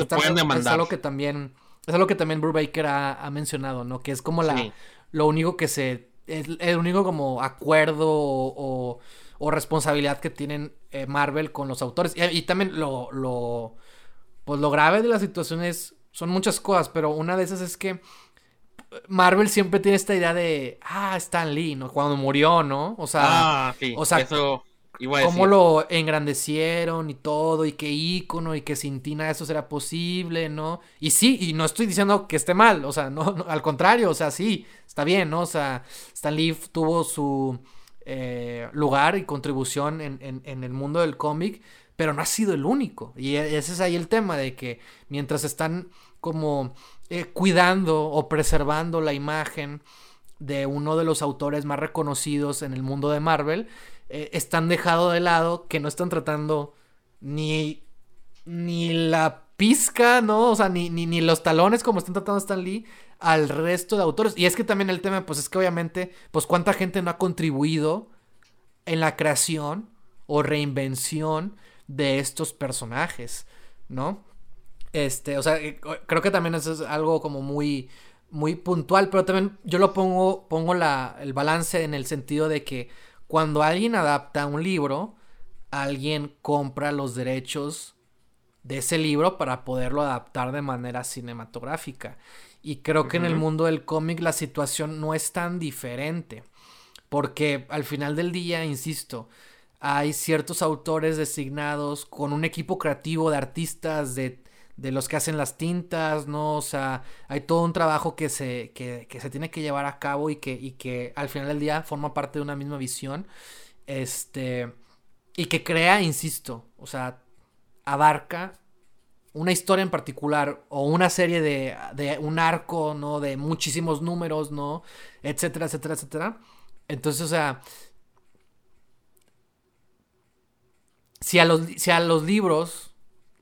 algo que también, es algo que también Brubaker ha, ha mencionado, ¿no? Que es como la, lo único que se, es el único como acuerdo o, o, responsabilidad que tienen eh, Marvel con los autores. Y, y también lo, lo, pues lo grave de la situación es son muchas cosas, pero una de esas es que Marvel siempre tiene esta idea de, ah, Stan Lee, ¿no? Cuando murió, ¿no? O sea, ah, sí, o sea, eso cómo decir. lo engrandecieron y todo, y qué ícono, y que sin Tina eso será posible, ¿no? Y sí, y no estoy diciendo que esté mal, o sea, no, no, al contrario, o sea, sí, está bien, ¿no? O sea, Stan Lee tuvo su eh, lugar y contribución en, en, en el mundo del cómic, pero no ha sido el único. Y e, ese es ahí el tema de que mientras están como eh, cuidando o preservando la imagen de uno de los autores más reconocidos en el mundo de Marvel, eh, están dejado de lado que no están tratando ni, ni la pizca, ¿no? O sea, ni, ni, ni los talones como están tratando Stan Lee al resto de autores. Y es que también el tema, pues es que obviamente, pues cuánta gente no ha contribuido en la creación o reinvención de estos personajes, ¿no? Este, o sea, eh, creo que también eso es algo como muy, muy puntual, pero también yo lo pongo, pongo la, el balance en el sentido de que cuando alguien adapta un libro, alguien compra los derechos de ese libro para poderlo adaptar de manera cinematográfica. Y creo que uh -huh. en el mundo del cómic la situación no es tan diferente. Porque al final del día, insisto, hay ciertos autores designados con un equipo creativo de artistas, de, de, los que hacen las tintas, ¿no? O sea, hay todo un trabajo que se, que, que se tiene que llevar a cabo y que, y que al final del día forma parte de una misma visión. Este. Y que crea, insisto, o sea, abarca una historia en particular o una serie de, de un arco, ¿no? De muchísimos números, ¿no? Etcétera, etcétera, etcétera. Entonces, o sea, si a los, si a los libros,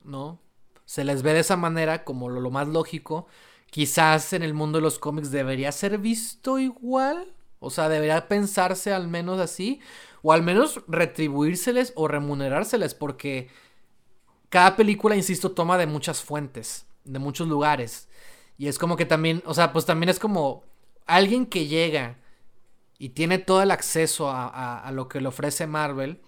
¿no? Se les ve de esa manera como lo, lo, más lógico, quizás en el mundo de los cómics debería ser visto igual. O sea, debería pensarse al menos así. O al menos retribuírseles o remunerárseles. Porque cada película, insisto, toma de muchas fuentes. De muchos lugares. Y es como que también, o sea, pues también es como alguien que llega y tiene todo el acceso a, a, a lo que le ofrece Marvel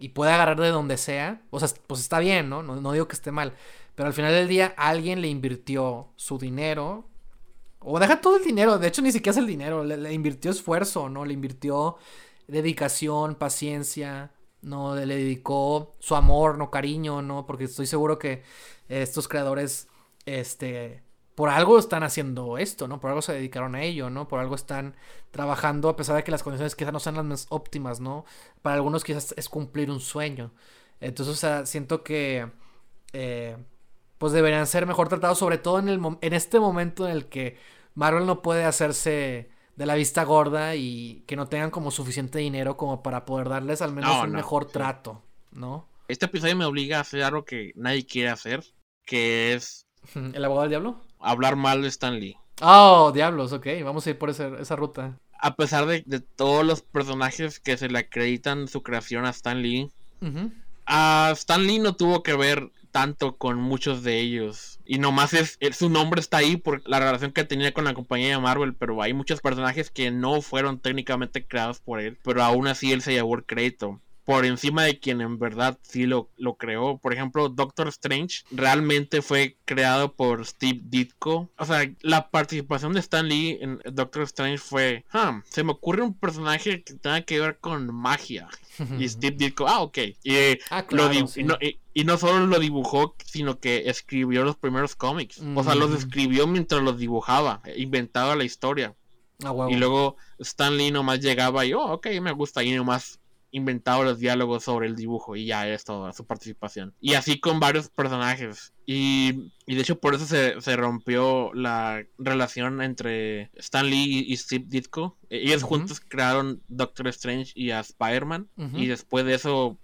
y puede agarrar de donde sea, o sea, pues está bien, ¿no? ¿no? digo que esté mal, pero al final del día alguien le invirtió su dinero, o deja todo el dinero, de hecho ni siquiera es el dinero, le, le invirtió esfuerzo, ¿no? Le invirtió dedicación, paciencia, ¿no? Le dedicó su amor, ¿no? Cariño, ¿no? Porque estoy seguro que estos creadores, este, por algo están haciendo esto, ¿no? Por algo se dedicaron a ello, ¿no? Por algo están trabajando a pesar de que las condiciones quizás no sean las más óptimas, ¿no? Para algunos quizás es cumplir un sueño. Entonces, o sea, siento que eh, pues deberían ser mejor tratados, sobre todo en, el, en este momento en el que Marvel no puede hacerse de la vista gorda y que no tengan como suficiente dinero como para poder darles al menos no, un no, mejor sí. trato, ¿no? Este episodio me obliga a hacer algo que nadie quiere hacer, que es... ¿El abogado del diablo? Hablar mal de Stan Lee. Oh, diablos, ok, vamos a ir por ese, esa ruta. A pesar de, de, todos los personajes que se le acreditan su creación a Stan Lee, uh -huh. a Stan Lee no tuvo que ver tanto con muchos de ellos. Y nomás es, es, su nombre está ahí por la relación que tenía con la compañía de Marvel, pero hay muchos personajes que no fueron técnicamente creados por él, pero aún así él se llevó el crédito por encima de quien en verdad sí lo, lo, creó. Por ejemplo, Doctor Strange realmente fue creado por Steve Ditko. O sea, la participación de Stan Lee en Doctor Strange fue, huh, se me ocurre un personaje que tenga que ver con magia. y Steve Ditko, ah, ok. Y, ah, claro, sí. y, no, y, y, no, solo lo dibujó, sino que escribió los primeros cómics. Mm. O sea, los escribió mientras los dibujaba, inventaba la historia. Ah, wow. Y luego Stan Lee nomás llegaba y, oh, ok, me gusta. Y nomás inventado los diálogos sobre el dibujo y ya es toda su participación. Y así con varios personajes. Y, y de hecho por eso se, se, rompió la relación entre Stan Lee y Steve Ditko. Ellos uh -huh. juntos crearon Doctor Strange y a Spider-Man. Uh -huh. Y después de eso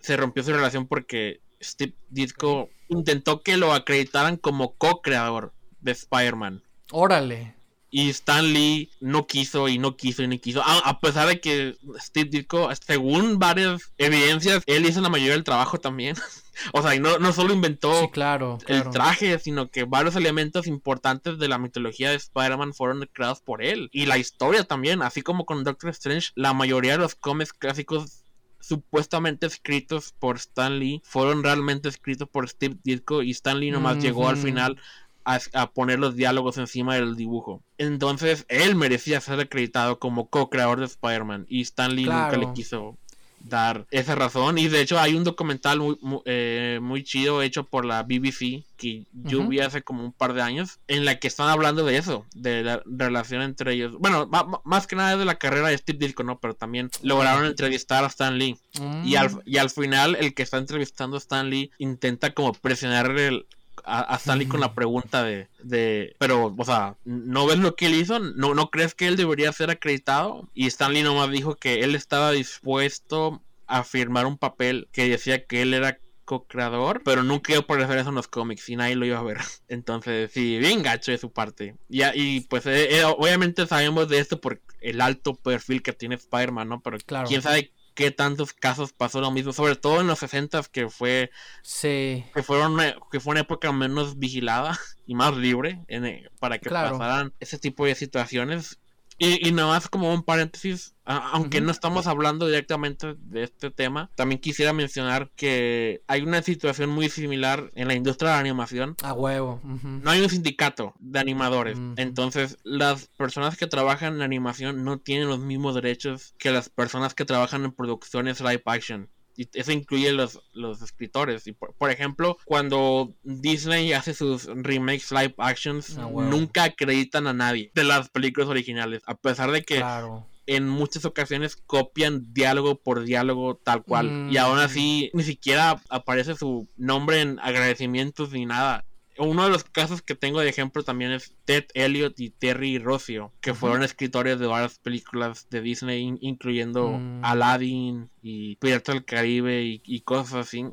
se rompió su relación porque Steve Ditko intentó que lo acreditaran como co-creador de Spider-Man. Órale y Stan Lee no quiso y no quiso y no quiso. A, a, pesar de que Steve Ditko, según varias evidencias, él hizo la mayoría del trabajo también. o sea, y no, no solo inventó sí, claro, el traje, sino que varios elementos importantes de la mitología de Spider-Man fueron creados por él. Y la historia también, así como con Doctor Strange, la mayoría de los cómics clásicos supuestamente escritos por Stan Lee fueron realmente escritos por Steve Ditko y Stan Lee nomás mm -hmm. llegó al final a, poner los diálogos encima del dibujo. Entonces, él merecía ser acreditado como co-creador de Spider-Man y Stan Lee nunca le quiso dar esa razón. Y de hecho hay un documental muy, muy, eh, chido hecho por la BBC que yo vi hace como un par de años en la que están hablando de eso, de la relación entre ellos. Bueno, más que nada de la carrera de Steve Ditko, ¿no? Pero también lograron entrevistar a Stan Lee. y, al, mm. y al final el que está entrevistando a Stan Lee intenta como presionar el, a, Stanley con la pregunta de, de, pero, o sea, ¿no ves lo que él hizo? ¿No, ¿No crees que él debería ser acreditado? Y Stanley nomás dijo que él estaba dispuesto a firmar un papel que decía que él era co-creador, pero nunca iba a aparecer eso en los cómics y nadie lo iba a ver. Entonces, sí, bien gacho de su parte. Y, y pues, eh, eh, obviamente sabemos de esto por el alto perfil que tiene Spider-Man, ¿no? Pero claro. quién sabe qué tantos casos pasó lo mismo, sobre todo en los 60 que fue sí. que fueron que fue una época menos vigilada y más libre en, para que pasaran ese tipo de situaciones y, y nada más como un paréntesis, aunque no estamos hablando directamente de este tema, también quisiera mencionar que hay una situación muy similar en la industria de la animación. A huevo. No hay un sindicato de animadores. Entonces, las personas que trabajan en animación no tienen los mismos derechos que las personas que trabajan en producciones live action y eso incluye los, los escritores. Y por, ejemplo, cuando Disney hace sus remakes live actions, ah, nunca acreditan a nadie de las películas originales, a pesar de que en muchas ocasiones copian diálogo por diálogo tal cual. Y aún mm. así ni siquiera aparece su nombre en agradecimientos ni nada uno de los casos que tengo de ejemplo también es Ted Elliott y Terry Rossio, que fueron escritores de varias películas de Disney, incluyendo mm. Aladdin y Piratas del Caribe y, cosas así.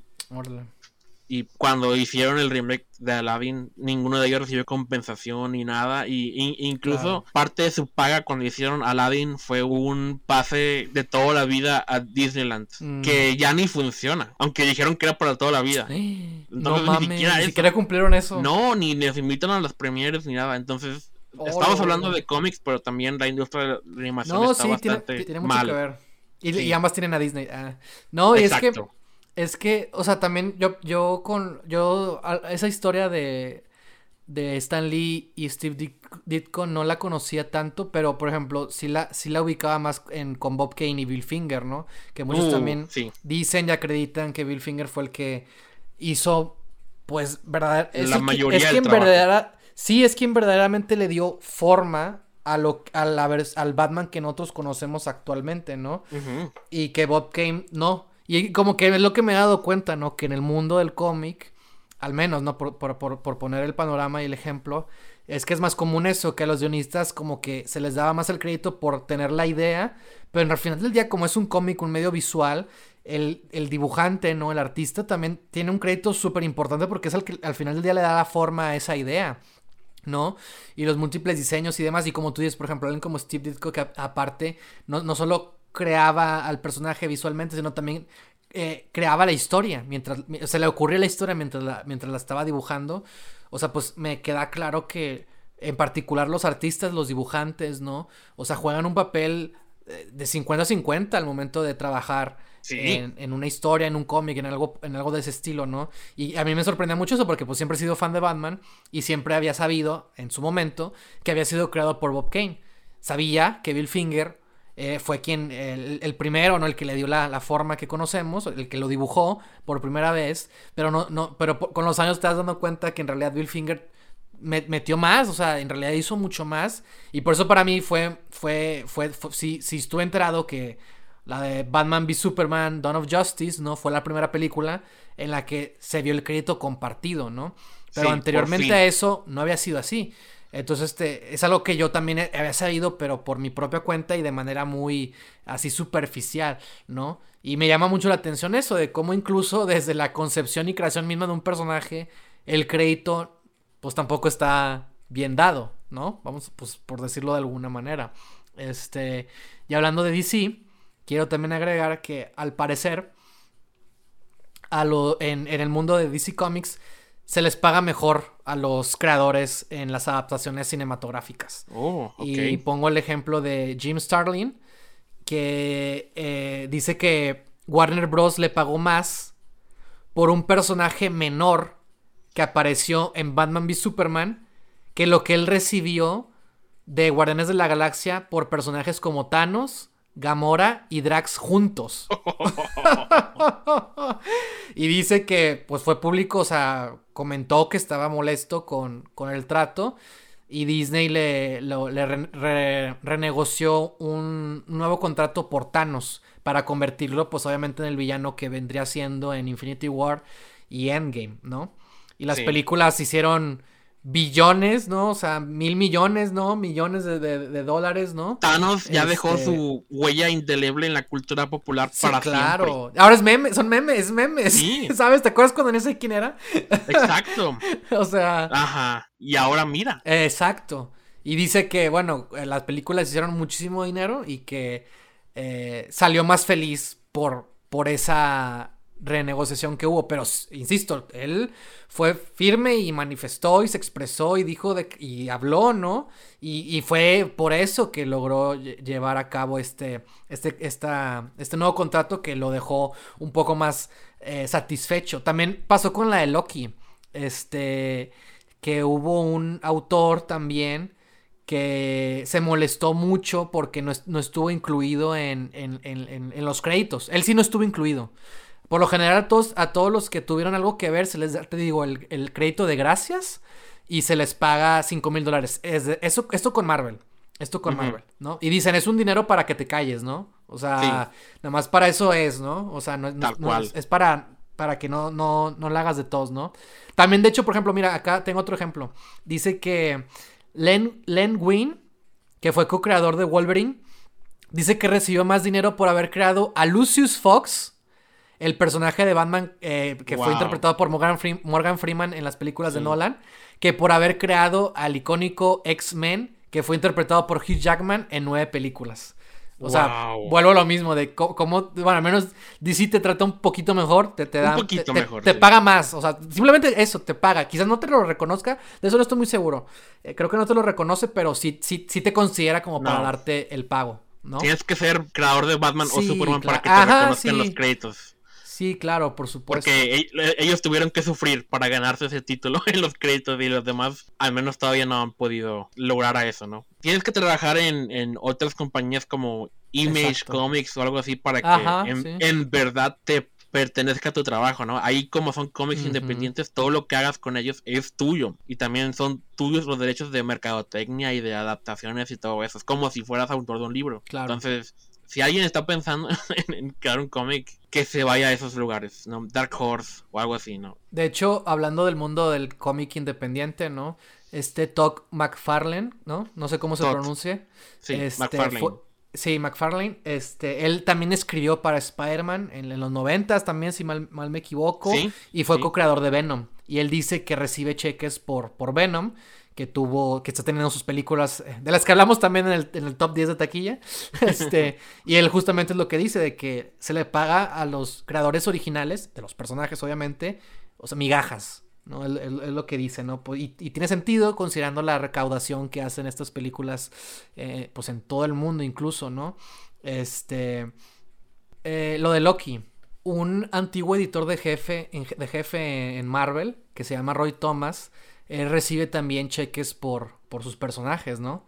Y cuando hicieron el remake de Aladdin, ninguno de ellos recibió compensación ni nada. Y, incluso parte de su paga cuando hicieron Aladdin fue un pase de toda la vida a Disneyland. Mm. Que ya ni funciona. Aunque dijeron que era para toda la vida. no mames, ni siquiera, cumplieron eso. No, ni les invitan a las premieres ni nada. Entonces, estamos hablando de cómics, pero también la industria de la animación está bastante tiene, mucho que ver. Y, ambas tienen a Disney. Ah. No, y es que es que, o sea, también yo, yo con, yo, esa historia de, de Stan Lee y Steve Ditko no la conocía tanto, pero por ejemplo, sí la, sí la ubicaba más en, con Bob Kane y Bill Finger, ¿no? Que muchos uh, también dicen y acreditan que Bill Finger fue el que hizo, pues, verdad, es la mayoría es quien verdadera, sí es quien verdaderamente le dio forma a lo, a la, al Batman que nosotros conocemos actualmente, ¿no? Y que Bob Kane no. Y como que es lo que me he dado cuenta, ¿no? Que en el mundo del cómic, al menos, ¿no? Por, poner el panorama y el ejemplo, es que es más común eso, que a los guionistas como que se les daba más el crédito por tener la idea, pero al final del día, como es un cómic, un medio visual, el, dibujante, ¿no? El artista también tiene un crédito súper importante porque es el que al final del día le da la forma a esa idea. ¿no? Y los múltiples diseños y demás. Y como tú dices, por ejemplo, alguien como Steve Ditko, que aparte no, no solo creaba al personaje visualmente, sino también eh, creaba la historia, mientras se le ocurría la historia mientras la, mientras la estaba dibujando. O sea, pues me queda claro que en particular los artistas, los dibujantes, ¿no? O sea, juegan un papel eh, de 50 a 50 al momento de trabajar en, una historia, en un cómic, en algo, en algo de ese estilo, ¿no? Y a mí me sorprende mucho eso porque pues siempre he sido fan de Batman y siempre había sabido en su momento que había sido creado por Bob Kane. Sabía que Bill Finger eh, fue quien, el, primero, ¿no? El que le dio la, forma que conocemos, el que lo dibujó por primera vez, pero no, no, pero con los años te das dando cuenta que en realidad Bill Finger metió más, o sea, en realidad hizo mucho más, y por eso para mí fue, fue, fue, si, si estuve enterado que la de Batman v Superman, Dawn of Justice, ¿no? Fue la primera película en la que se vio el crédito compartido, ¿no? Pero anteriormente a eso no había sido así. Entonces, este, es algo que yo también había sabido, pero por mi propia cuenta y de manera muy así superficial, ¿no? Y me llama mucho la atención eso, de cómo incluso desde la concepción y creación misma de un personaje, el crédito, pues tampoco está bien dado, ¿no? Vamos, pues por decirlo de alguna manera. Este, y hablando de DC, quiero también agregar que al parecer, a lo, en, en el mundo de DC Comics, se les paga mejor a los creadores en las adaptaciones cinematográficas. Oh, y pongo el ejemplo de Jim Starlin, que eh, dice que Warner Bros. le pagó más por un personaje menor que apareció en Batman v Superman que lo que él recibió de Guardianes de la Galaxia por personajes como Thanos, Gamora y Drax juntos. y dice que pues fue público, o sea, comentó que estaba molesto con, con el trato y Disney le, le renegoció un nuevo contrato por Thanos para convertirlo pues obviamente en el villano que vendría siendo en Infinity War y Endgame, ¿no? Y las películas hicieron billones, ¿no? O sea, mil millones, ¿no? Millones de, dólares, ¿no? Thanos ya dejó este su huella indeleble en la cultura popular para claro. Ahora es meme, son memes, es memes. Sí. ¿Sabes? ¿Te acuerdas cuando no sé quién era? Exacto. o sea. Ajá. Y ahora mira. Exacto. Y dice que, bueno, eh, las películas hicieron muchísimo dinero y que eh, salió más feliz por, por esa renegociación que hubo, pero insisto, él fue firme y manifestó y se expresó y dijo de, y habló, ¿no? Y, fue por eso que logró llevar a cabo este, este, esta, este nuevo contrato que lo dejó un poco más eh, satisfecho. También pasó con la de Loki, este, que hubo un autor también que se molestó mucho porque no, estuvo incluido en, en, en, en, los créditos. Él sí no estuvo incluido. Por lo general, a todos, a todos los que tuvieron algo que ver, se les da, te digo, el, crédito de gracias y se les paga 5 mil dólares. Eso, esto con Marvel. Esto con Marvel, ¿no? Y dicen, es un dinero para que te calles, ¿no? O sea, nada más para eso es, ¿no? O sea, no, es, para, para que no, no, no la hagas de todos, ¿no? También, de hecho, por ejemplo, mira, acá tengo otro ejemplo. Dice que Len, Len Wein, que fue co-creador de Wolverine, dice que recibió más dinero por haber creado a Lucius Fox el personaje de Batman eh, que fue interpretado por Morgan, Morgan, Freeman en las películas de Nolan, que por haber creado al icónico X-Men que fue interpretado por Hugh Jackman en nueve películas. O sea, vuelvo a lo mismo de cómo, bueno, al menos DC te trata un poquito mejor, te, te da, un poquito te, mejor, te, paga más, o sea, simplemente eso, te paga. Quizás no te lo reconozca, de eso no estoy muy seguro. Eh, creo que no te lo reconoce, pero sí, sí, sí te considera como para darte el pago, ¿no? Tienes que ser creador de Batman o Superman para que te reconozcan los créditos. Sí, claro, por supuesto. Porque ellos tuvieron que sufrir para ganarse ese título en los créditos y los demás al menos todavía no han podido lograr a eso, ¿no? Tienes que trabajar en, otras compañías como Image Comics o algo así para que en, verdad te pertenezca a tu trabajo, ¿no? Ahí como son cómics independientes, todo lo que hagas con ellos es tuyo. Y también son tuyos los derechos de mercadotecnia y de adaptaciones y todo eso. Es como si fueras autor de un libro. Claro. Entonces, si alguien está pensando en, crear un cómic, que se vaya a esos lugares, ¿no? Dark Horse o algo así, ¿no? De hecho, hablando del mundo del cómic independiente, ¿no? Este Todd McFarlane, ¿no? No sé cómo se pronuncia. Sí, este, McFarlane. Sí, McFarlane, este, él también escribió para Spider-Man en, los noventas también, si mal, me equivoco, y fue co-creador de Venom. Y él dice que recibe cheques por, por Venom que tuvo, que está teniendo sus películas, eh, de las que hablamos también en el, top 10 de taquilla. Este, y él justamente es lo que dice, de que se le paga a los creadores originales, de los personajes obviamente, o sea, migajas, ¿no? Es lo que dice, ¿no? Y, tiene sentido considerando la recaudación que hacen estas películas, eh, pues en todo el mundo incluso, ¿no? Este, eh, lo de Loki. Un antiguo editor de jefe, de jefe en Marvel, que se llama Roy Thomas, él recibe también cheques por, por sus personajes, ¿no?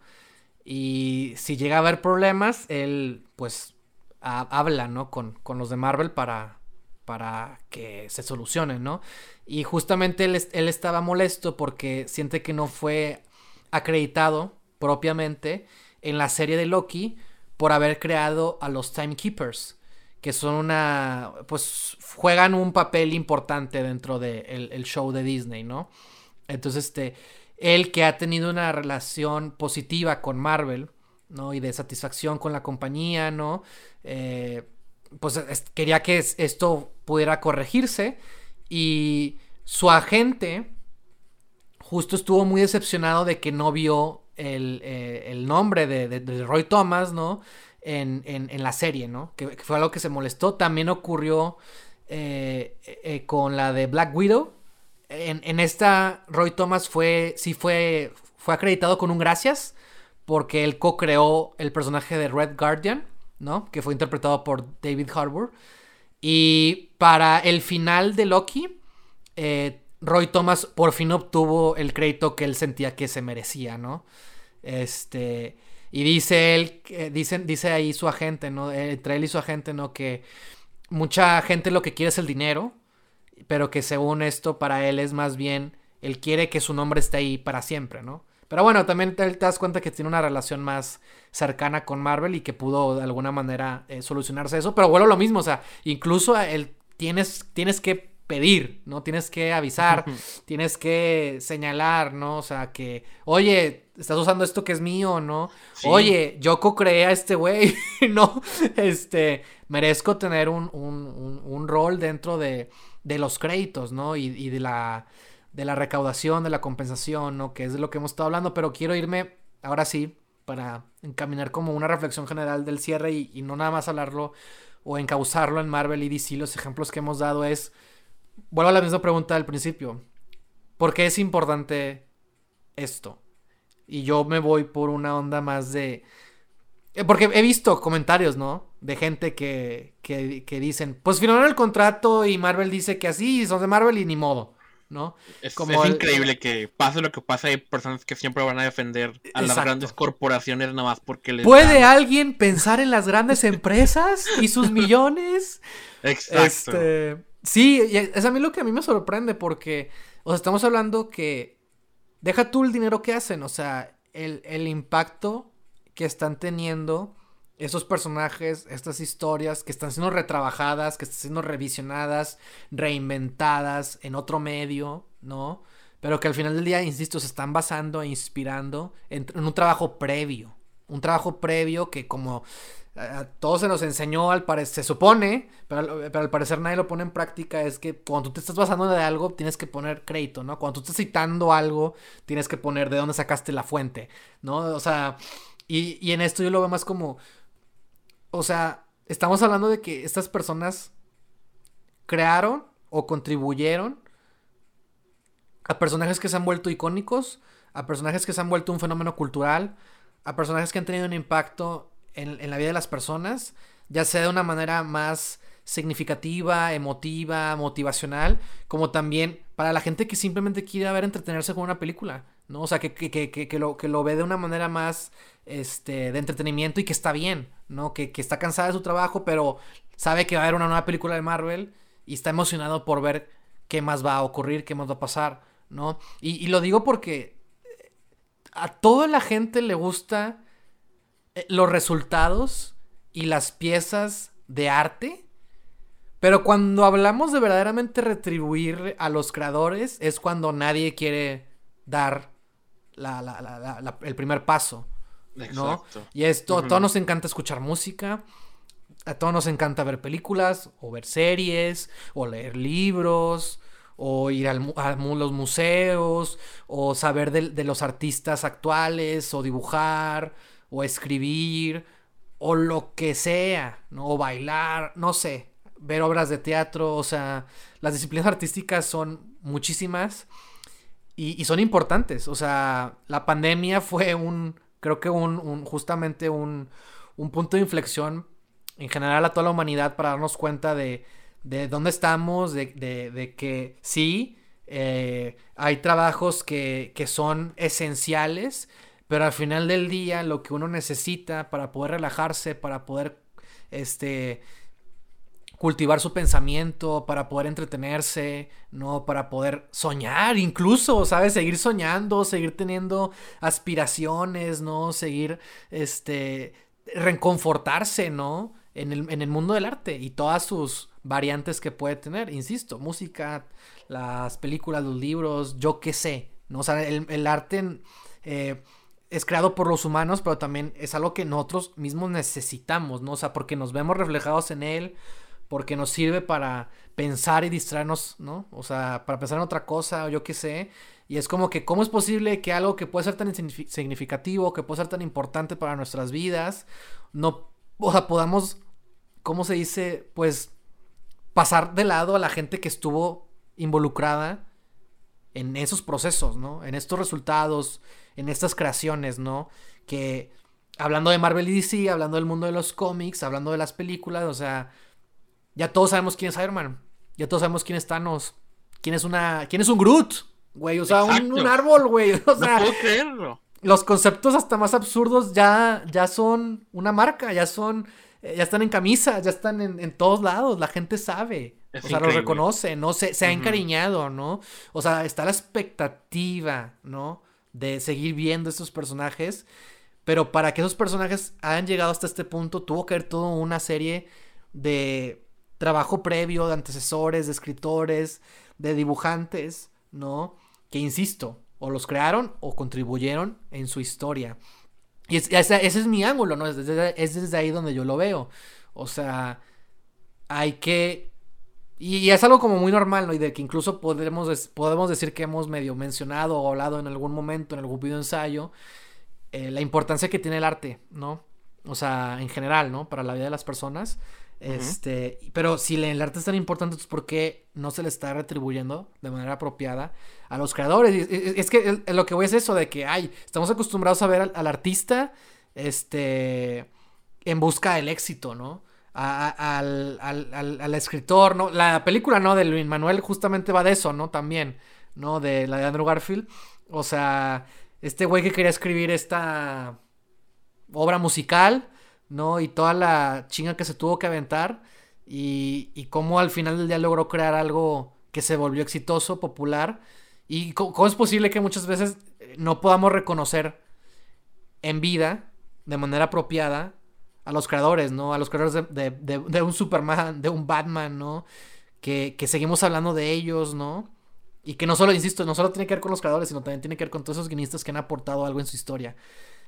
Y si llega a haber problemas, él pues habla, ¿no? Con, los de Marvel para, para que se solucionen, ¿no? Y justamente él, él, estaba molesto porque siente que no fue acreditado propiamente en la serie de Loki por haber creado a los Timekeepers, que son una, pues juegan un papel importante dentro del el show de Disney, ¿no? Entonces, este, él que ha tenido una relación positiva con Marvel, ¿no? Y de satisfacción con la compañía, ¿no? Eh, pues quería que esto pudiera corregirse y su agente justo estuvo muy decepcionado de que no vio el, eh, nombre de, Roy Thomas, ¿no? En, en, la serie, ¿no? Que, fue algo que se molestó. También ocurrió eh, con la de Black Widow, en, esta, Roy Thomas fue, sí fue, fue acreditado con un gracias, porque él co-creó el personaje de Red Guardian, ¿no? Que fue interpretado por David Harbour. Y para el final de Loki, eh, Roy Thomas por fin obtuvo el crédito que él sentía que se merecía, ¿no? Este, y dice él, dice ahí su agente, ¿no? Entre él y su agente, ¿no? Que mucha gente lo que quiere es el dinero, pero que según esto para él es más bien, él quiere que su nombre esté ahí para siempre, ¿no? Pero bueno, también te, das cuenta que tiene una relación más cercana con Marvel y que pudo de alguna manera eh, solucionarse eso. Pero bueno, lo mismo, o sea, incluso él tienes, tienes que pedir, ¿no? Tienes que avisar, tienes que señalar, ¿no? O sea, que, oye, estás usando esto que es mío, ¿no? Oye, yo co-creé a este güey, ¿no? Este, merezco tener un, un, un, rol dentro de, de, los créditos, ¿no? Y, y, de, la, de la recaudación, de la compensación, ¿no? Que es de lo que hemos estado hablando, pero quiero irme, ahora sí, para encaminar como una reflexión general del cierre y, y no nada más hablarlo o encauzarlo en Marvel y DC. Los ejemplos que hemos dado es vuelvo a la misma pregunta del principio. ¿Por qué es importante esto? Y yo me voy por una onda más de... Eh, porque he visto comentarios, ¿no? De gente que, que, dicen, pues firmaron el contrato y Marvel dice que así, son de Marvel y ni modo, ¿no? Es, Como increíble que pase lo que pase, hay personas que siempre van a defender a las grandes corporaciones nada más porque les... ¿Puede alguien pensar en las grandes empresas y sus millones? Exacto. Este... Sí, es a mí lo que a mí me sorprende porque, o sea, estamos hablando que deja tú el dinero que hacen, o sea, el, el impacto que están teniendo esos personajes, estas historias que están siendo retrabajadas, que están siendo revisionadas, reinventadas en otro medio, ¿no? Pero que al final del día, insisto, se están basando e inspirando en un trabajo previo. Un trabajo previo que como a todos se nos enseñó, al parecer, se supone, pero, al parecer nadie lo pone en práctica, es que cuando tú te estás basando de algo, tienes que poner crédito, ¿no? Cuando tú estás citando algo, tienes que poner de dónde sacaste la fuente, ¿no? O sea, y, y en esto yo lo veo más como, o sea, estamos hablando de que estas personas crearon o contribuyeron a personajes que se han vuelto icónicos, a personajes que se han vuelto un fenómeno cultural, a personajes que han tenido un impacto en, la vida de las personas, ya sea de una manera más significativa, emotiva, motivacional, como también para la gente que simplemente quiere ver entretenerse con una película, ¿no? O sea, que, que, que, que, lo, que lo ve de una manera más este, de entretenimiento y que está bien, ¿no? Que, está cansada de su trabajo, pero sabe que va a haber una nueva película de Marvel y está emocionado por ver qué más va a ocurrir, qué más va a pasar, ¿no? Y, y lo digo porque a toda la gente le gusta eh, los resultados y las piezas de arte. Pero cuando hablamos de verdaderamente retribuir a los creadores es cuando nadie quiere dar el primer paso. ¿no? Y esto, a todos nos encanta escuchar música, a todos nos encanta ver películas, o ver series, o leer libros, o ir a los museos, o saber de los artistas actuales, o dibujar, o escribir o lo que sea, ¿no? O bailar, no sé, ver obras de teatro, o sea, las disciplinas artísticas son muchísimas y, son importantes, o sea, la pandemia fue un, creo que un, justamente un, un punto de inflexión en general a toda la humanidad para darnos cuenta de, de dónde estamos, de, de, que sí, eh, hay trabajos que, que son esenciales, pero al final del día, lo que uno necesita para poder relajarse, para poder este cultivar su pensamiento, para poder entretenerse, ¿no? Para poder soñar incluso, ¿sabes? Seguir soñando, seguir teniendo aspiraciones, ¿no? Seguir, este, reconfortarse, ¿no? En el, en el mundo del arte y todas sus variantes que puede tener, insisto, música, las películas, los libros, yo qué sé, ¿no? O sea, el, el arte... Eh, es creado por los humanos, pero también es algo que nosotros mismos necesitamos, ¿no? O sea, porque nos vemos reflejados en él, porque nos sirve para pensar y distraernos, ¿no? O sea, para pensar en otra cosa o yo qué sé. Y es como que, ¿cómo es posible que algo que puede ser tan significativo, que puede ser tan importante para nuestras vidas, no, o sea, podamos, ¿cómo se dice? Pues pasar de lado a la gente que estuvo involucrada en esos procesos, ¿no? En estos resultados, en estas creaciones, ¿no? Que hablando de Marvel y DC, hablando del mundo de los cómics, hablando de las películas, o sea, ya todos sabemos quién es Iron Man, ya todos sabemos quién es Thanos, quién es una, quién es un Groot, güey, o sea, un, árbol, güey, o sea, no puedo creerlo. Los conceptos hasta más absurdos ya, ya son una marca, ya son, eh, ya están en camisa, ya están en, todos lados, la gente sabe. o sea, lo reconoce, ¿no? Se, se ha encariñado, ¿no? O sea, está la expectativa, ¿no? De seguir viendo estos personajes. Pero para que esos personajes hayan llegado hasta este punto, tuvo que haber toda una serie de trabajo previo, de antecesores, de escritores, de dibujantes, ¿no? Que insisto, o los crearon o contribuyeron en su historia. Y ese, es mi ángulo, ¿no? Es desde, es desde, ahí donde yo lo veo. O sea, hay que... Y, es algo como muy normal, ¿no? Y de que incluso podemos, podemos decir que hemos medio mencionado o hablado en algún momento, en algún video ensayo, eh, la importancia que tiene el arte, ¿no? O sea, en general, ¿no? Para la vida de las personas. Este, pero si el arte es tan importante, ¿por qué no se le está retribuyendo de manera apropiada a los creadores? Es, que lo que voy es eso de que, ay, estamos acostumbrados a ver al, artista, este, en busca del éxito, ¿no? al, al, escritor, ¿no? La película, ¿no? De Luis Manuel justamente va de eso, ¿no? También, ¿no? De la de Andrew Garfield. O sea, este güey que quería escribir esta obra musical, ¿no? Y toda la chinga que se tuvo que aventar y, y cómo al final del día logró crear algo que se volvió exitoso, popular. Y cómo, es posible que muchas veces no podamos reconocer en vida, de manera apropiada, a los creadores, ¿no? A los creadores de, un Superman, de un Batman, ¿no? Que, que, seguimos hablando de ellos, ¿no? Y que no solo, insisto, no solo tiene que ver con los creadores, sino también tiene que ver con todos esos guionistas que han aportado algo en su historia.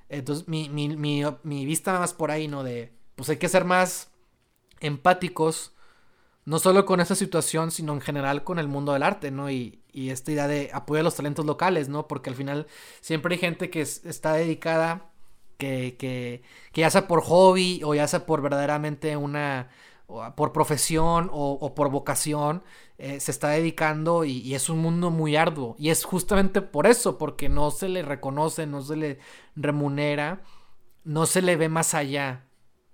Entonces, mi, mi, mi, mi vista más por ahí, ¿no? De, pues hay que ser más empáticos, no solo con esa situación, sino en general con el mundo del arte, ¿no? Y, y esta idea de apoyar a los talentos locales, ¿no? Porque al final siempre hay gente que está dedicada, que, que, que ya sea por hobby o ya sea por verdaderamente una, por profesión o, por vocación, eh, se está dedicando y, es un mundo muy arduo. Y es justamente por eso, porque no se le reconoce, no se le remunera, no se le ve más allá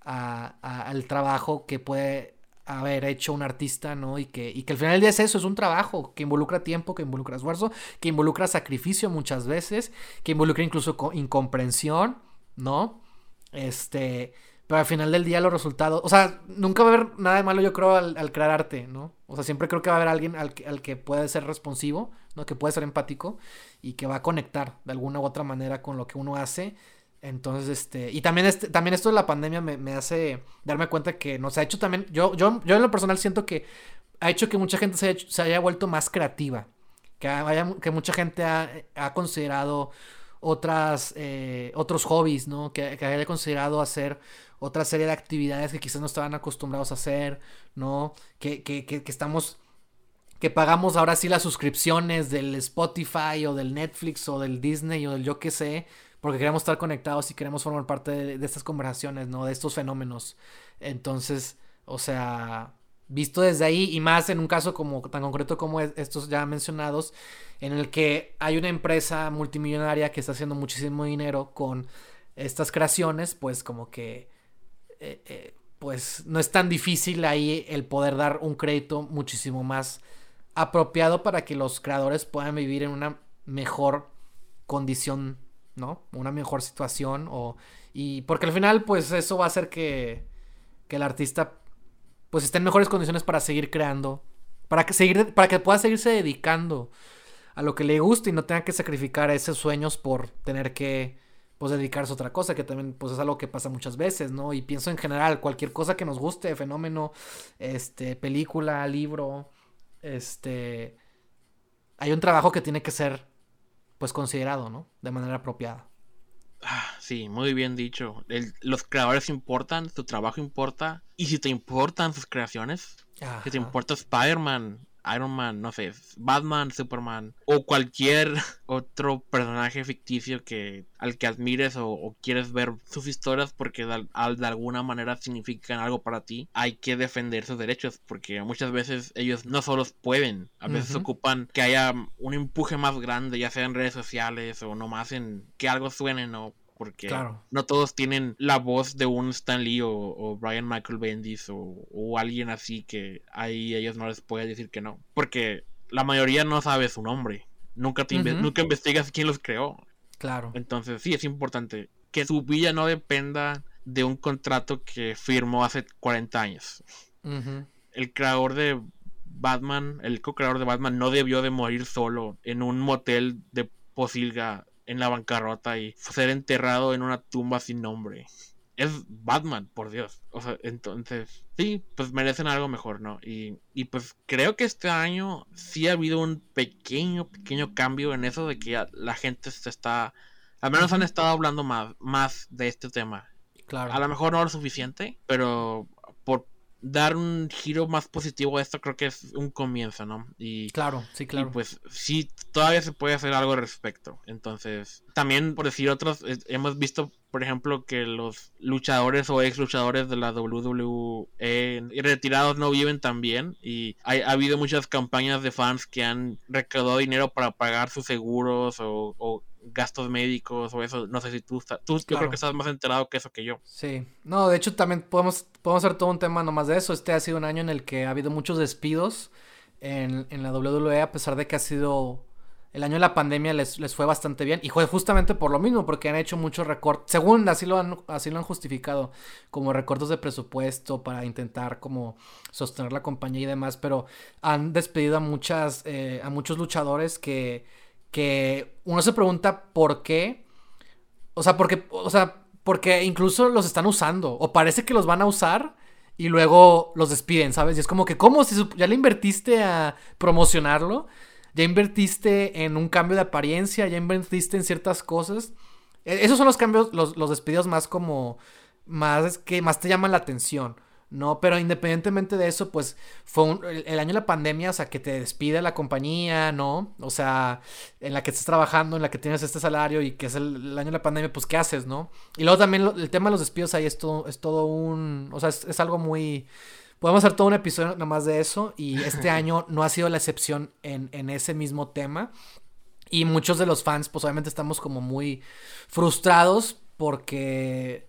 al trabajo que puede haber hecho un artista, ¿no? Y que, y que al final del es eso, es un trabajo que involucra tiempo, que involucra esfuerzo, que involucra sacrificio muchas veces, que involucra incluso incomprensión, ¿no? Este, pero al final del día los resultados, o sea, nunca va a haber nada de malo yo creo al, crear arte, ¿no? O sea, siempre creo que va a haber alguien al, que puede ser responsivo, ¿no? Que puede ser empático y que va a conectar de alguna u otra manera con lo que uno hace. Entonces, este, y también, este, también esto de la pandemia me, me hace darme cuenta que nos ha hecho también, yo, yo, yo en lo personal siento que ha hecho que mucha gente se, se haya vuelto más creativa, que, haya, que mucha gente ha, ha considerado otras, eh, otros hobbies, ¿no? Que, que haya considerado hacer otra serie de actividades que quizás no estaban acostumbrados a hacer, ¿no? Que, que, que, estamos, que pagamos ahora sí las suscripciones del Spotify o del Netflix o del Disney o del yo que sé, porque queremos estar conectados y queremos formar parte de, estas conversaciones, ¿no? De estos fenómenos. Entonces, o sea, visto desde ahí y más en un caso como tan concreto como estos ya mencionados, en el que hay una empresa multimillonaria que está haciendo muchísimo dinero con estas creaciones, pues como que eh, eh, pues no es tan difícil ahí el poder dar un crédito muchísimo más apropiado para que los creadores puedan vivir en una mejor condición, ¿no? Una mejor situación o y porque al final pues eso va a hacer que que el artista pues esté en mejores condiciones para seguir creando, para que seguir para que pueda seguirse dedicando a lo que le gusta y no tenga que sacrificar esos sueños por tener que pues dedicarse a otra cosa, que también pues es algo que pasa muchas veces, ¿no? Y pienso en general, cualquier cosa que nos guste, fenómeno, este, película, libro, este, hay un trabajo que tiene que ser pues considerado, ¿no? De manera apropiada. Ah, sí, muy bien dicho. los creadores importan, tu trabajo importa. Y si te importan sus creaciones, si te importa Spider-Man, Iron Man, no sé, Batman, Superman o cualquier otro personaje ficticio que al que admires o, quieres ver sus historias porque de, alguna manera significan algo para ti, hay que defender sus derechos porque muchas veces ellos no solo pueden, a veces ocupan que haya un empuje más grande, ya sea en redes sociales o nomás en que algo suene, ¿no? Porque no todos tienen la voz de un Stan Lee o, Brian Michael Bendis o, alguien así que ahí ellos no les pueden decir que no. Porque la mayoría no sabe su nombre. Nunca, te nunca investigas quién los creó. Claro. Entonces, sí, es importante que su vida no dependa de un contrato que firmó hace 40 años. El creador de Batman, el co-creador de Batman, no debió de morir solo en un motel de Posilga en la bancarrota y ser enterrado en una tumba sin nombre. Es Batman, por Dios. O sea, entonces, sí, pues merecen algo mejor, ¿no? Y, y pues creo que este año sí ha habido un pequeño, pequeño cambio en eso de que la gente se está, al menos han estado hablando más, más de este tema. Claro. A lo mejor no lo suficiente, pero dar un giro más positivo a esto creo que es un comienzo, ¿no? Y claro, sí, claro. Y pues sí, todavía se puede hacer algo al respecto. Entonces, también por decir otros, hemos visto, por ejemplo, que los luchadores o ex luchadores de la WWE retirados no viven tan bien y ha habido muchas campañas de fans que han recaudado dinero para pagar sus seguros o, o gastos médicos o eso. No sé si tú, tú yo creo que estás más enterado que eso que yo. Sí, no, de hecho también podemos, podemos hacer todo un tema nomás de eso. Este ha sido un año en el que ha habido muchos despidos en, en la WWE, a pesar de que ha sido el año de la pandemia les, les fue bastante bien. Y fue justamente por lo mismo, porque han hecho muchos recortes. Según así lo han, así lo han justificado, como recortes de presupuesto para intentar como sostener la compañía y demás. Pero han despedido a muchas, eh, a muchos luchadores que que uno se pregunta por qué. O sea, porque, o sea, porque incluso los están usando. O parece que los van a usar y luego los despiden, ¿sabes? Y es como que, ¿cómo? Si ya le invertiste a promocionarlo, ya invertiste en un cambio de apariencia, ya invertiste en ciertas cosas. E, esos son los cambios, los, los despidos más como, más que más te llaman la atención. ¿No? Pero independientemente de eso, pues fue el, año de la pandemia, o sea, que te despide la compañía, ¿no? O sea, en la que estás trabajando, en la que tienes este salario y que es el, año de la pandemia, pues ¿qué haces, no? Y luego también el tema de los despidos ahí es todo, es todo un, o sea, es, algo muy... Podemos hacer todo un episodio nada más de eso y este año no ha sido la excepción en, en ese mismo tema. Y muchos de los fans, pues obviamente estamos como muy frustrados porque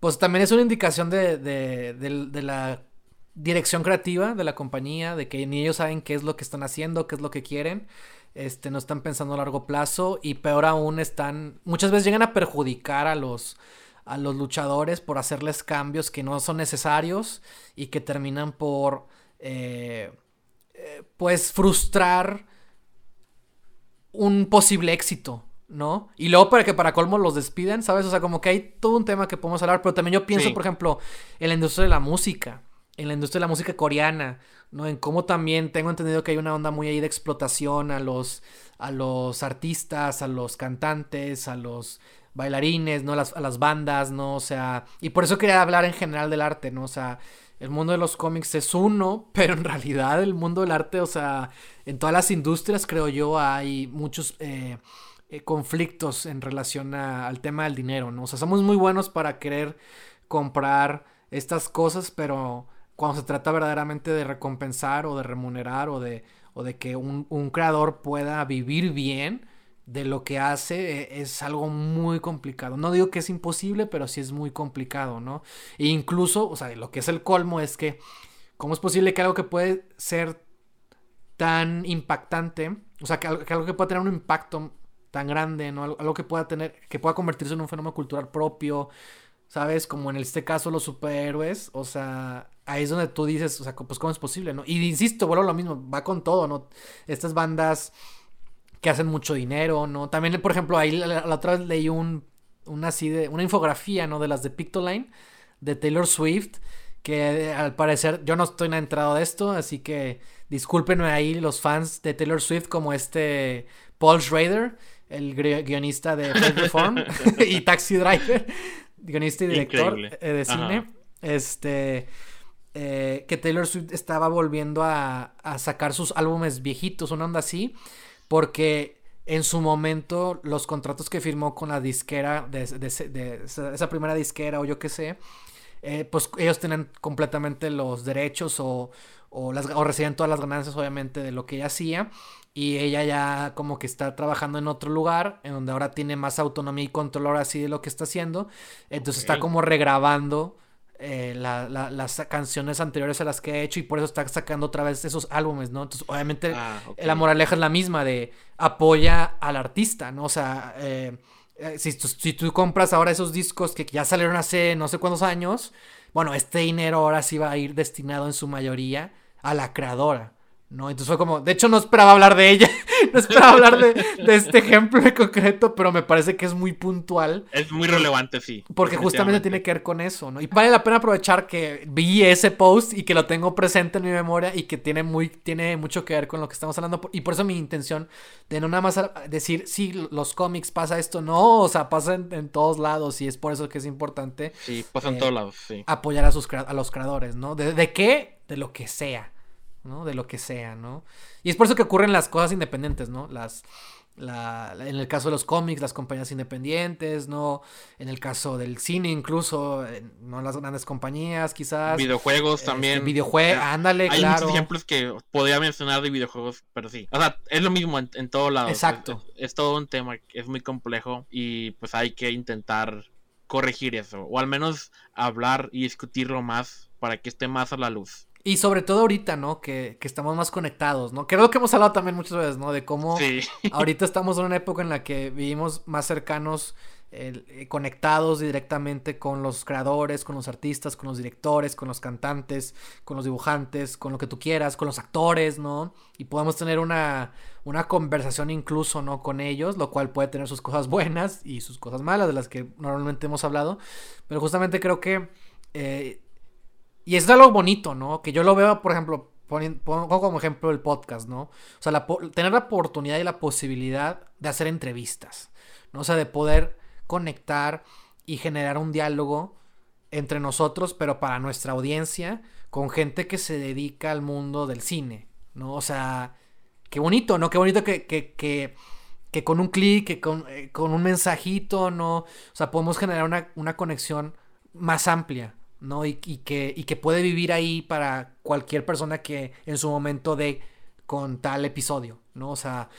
pues también es una indicación de, la dirección creativa de la compañía, de que ni ellos saben qué es lo que están haciendo, qué es lo que quieren, este, no están pensando a largo plazo y peor aún están, muchas veces llegan a perjudicar a los, a los luchadores por hacerles cambios que no son necesarios y que terminan por, eh, eh, pues, frustrar un posible éxito ¿no? Y luego para que para colmo los despiden, ¿sabes? O sea, como que hay todo un tema que podemos hablar, pero también yo pienso, por ejemplo, en la industria de la música, en la industria de la música coreana, ¿no? En cómo también tengo entendido que hay una onda muy ahí de explotación a los, a los artistas, a los cantantes, a los bailarines, ¿no? Las, a las bandas, ¿no? O sea, y por eso quería hablar en general del arte, ¿no? O sea, el mundo de los cómics es uno, pero en realidad el mundo del arte, o sea, en todas las industrias creo yo hay muchos... Eh, eh, conflictos en relación al tema del dinero, ¿no? O sea, somos muy buenos para querer comprar estas cosas, pero cuando se trata verdaderamente de recompensar o de remunerar o de, o de que un, creador pueda vivir bien de lo que hace, e, es algo muy complicado. No digo que es imposible, pero sí es muy complicado, ¿no? E incluso, o sea, lo que es el colmo es que, ¿cómo es posible que algo que puede ser tan impactante, o sea, que algo que pueda tener un impacto tan grande, ¿no? Algo, que pueda tener, que pueda convertirse en un fenómeno cultural propio, ¿sabes? Como en este caso los superhéroes, o sea, ahí es donde tú dices, o sea, pues cómo es posible, ¿no? Y insisto, vuelvo a lo mismo, va con todo, ¿no? Estas bandas que hacen mucho dinero, ¿no? También, por ejemplo, ahí la, otra vez leí un, una así de, una infografía, ¿no? De las de Pictoline, de Taylor Swift, que al parecer yo no estoy nada entrado de esto, así que discúlpenme ahí los fans de Taylor Swift como este Paul Schrader, el guionista de Reform y Taxi Driver, guionista y director eh, de cine. Este. Eh, que Taylor Swift estaba volviendo a, sacar sus álbumes viejitos, una onda así, porque en su momento los contratos que firmó con la disquera, de, esa primera disquera o yo qué sé, eh, pues ellos tienen completamente los derechos o, o, las, o recibían todas las ganancias obviamente de lo que ella hacía y ella ya como que está trabajando en otro lugar, en donde ahora tiene más autonomía y control ahora sí de lo que está haciendo. Entonces está como regrabando eh, las canciones anteriores a las que ha hecho y por eso está sacando otra vez esos álbumes, ¿no? Entonces, obviamente, ah, la moraleja es la misma de apoya al artista, ¿no? O sea, eh, eh, si, si, tú compras ahora esos discos que ya salieron hace no sé cuántos años, bueno, este dinero ahora sí va a ir destinado en su mayoría a la creadora. ¿No? Entonces fue como, de hecho no esperaba hablar de ella, no esperaba hablar de, este ejemplo en concreto, pero me parece que es muy puntual. Es muy relevante, sí. Porque justamente tiene que ver con eso, ¿no? Y vale la pena aprovechar que vi ese post y que lo tengo presente en mi memoria y que tiene, muy, tiene mucho que ver con lo que estamos hablando. Y por eso mi intención de no nada más decir, sí, los cómics pasa esto, no, o sea, pasa en, todos lados y es por eso que es importante. Sí, pasa en eh, todos lados, sí. Apoyar a, sus, a los creadores, ¿no? ¿De, de qué? De lo que sea. ¿No? De lo que sea, ¿no? Y es por eso que ocurren las cosas independientes, ¿no? Las, la, en el caso de los cómics, las compañías independientes, ¿no? En el caso del cine incluso, eh, no las grandes compañías quizás. Videojuegos este, también. Videojuegos, ándale, Hay muchos ejemplos que podría mencionar de videojuegos, pero sí. O sea, es lo mismo en, en todos lados. Exacto. Es, todo un tema que es muy complejo y pues hay que intentar corregir eso, o al menos hablar y discutirlo más para que esté más a la luz. Y sobre todo ahorita, ¿no? Que, estamos más conectados, ¿no? Que es lo que hemos hablado también muchas veces, ¿no? De cómo ahorita estamos en una época en la que vivimos más cercanos, eh, conectados directamente con los creadores, con los artistas, con los directores, con los cantantes, con los dibujantes, con lo que tú quieras, con los actores, ¿no? Y podemos tener una, una conversación incluso, ¿no? Con ellos, lo cual puede tener sus cosas buenas y sus cosas malas, de las que normalmente hemos hablado. Pero justamente creo que... Eh, y es algo bonito, ¿no? Que yo lo veo, por ejemplo, pongo como ejemplo el podcast, ¿no? O sea, tener la oportunidad y la posibilidad de hacer entrevistas, ¿no? O sea, de poder conectar y generar un diálogo entre nosotros, pero para nuestra audiencia, con gente que se dedica al mundo del cine, ¿no? O sea, qué bonito, ¿no? Qué bonito que, que, que, que con un clic, que con, eh, con, un mensajito, ¿no? O sea, podemos generar una, una conexión más amplia, ¿no? Y, que, y que puede vivir ahí para cualquier persona que en su momento de con tal episodio, ¿no? O sea,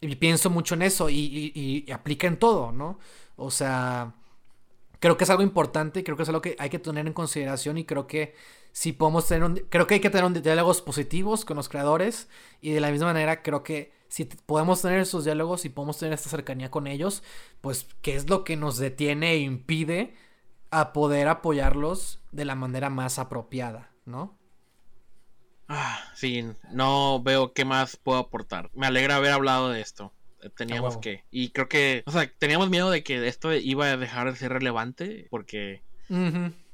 y pienso mucho en eso y, aplica en todo, ¿no? O sea, creo que es algo importante, creo que es algo que hay que tener en consideración y creo que si podemos tener un, creo que hay que tener diálogos positivos con los creadores y de la misma manera creo que si podemos tener esos diálogos y podemos tener esta cercanía con ellos, pues qué es lo que nos detiene e impide a poder apoyarlos de la manera más apropiada, ¿no? Ah, sí, no veo qué más puedo aportar. Me alegra haber hablado de esto. Teníamos que. Y creo que. O sea, teníamos miedo de que esto iba a dejar de ser relevante. Porque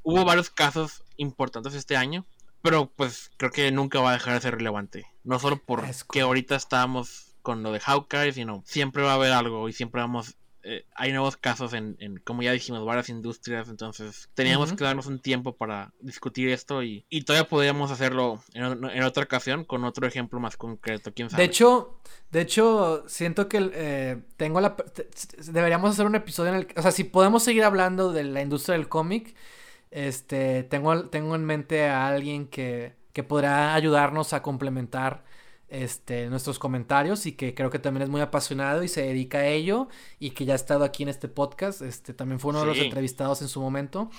hubo varios casos importantes este año. Pero pues creo que nunca va a dejar de ser relevante. No solo porque ahorita estamos con lo de Hawkeye, sino siempre va a haber algo y siempre vamos eh, hay nuevos casos en, como ya dijimos, varias industrias, entonces teníamos que darnos un tiempo para discutir esto y, todavía podríamos hacerlo en, otra ocasión con otro ejemplo más concreto, quién sabe. De hecho, de hecho, siento que eh, tengo la... Deberíamos hacer un episodio en el... O sea, si podemos seguir hablando de la industria del cómic, este, tengo, tengo en mente a alguien que, que podrá ayudarnos a complementar este, nuestros comentarios y que creo que también es muy apasionado y se dedica a ello y que ya ha estado aquí en este podcast. Este, también fue uno de los entrevistados en su momento.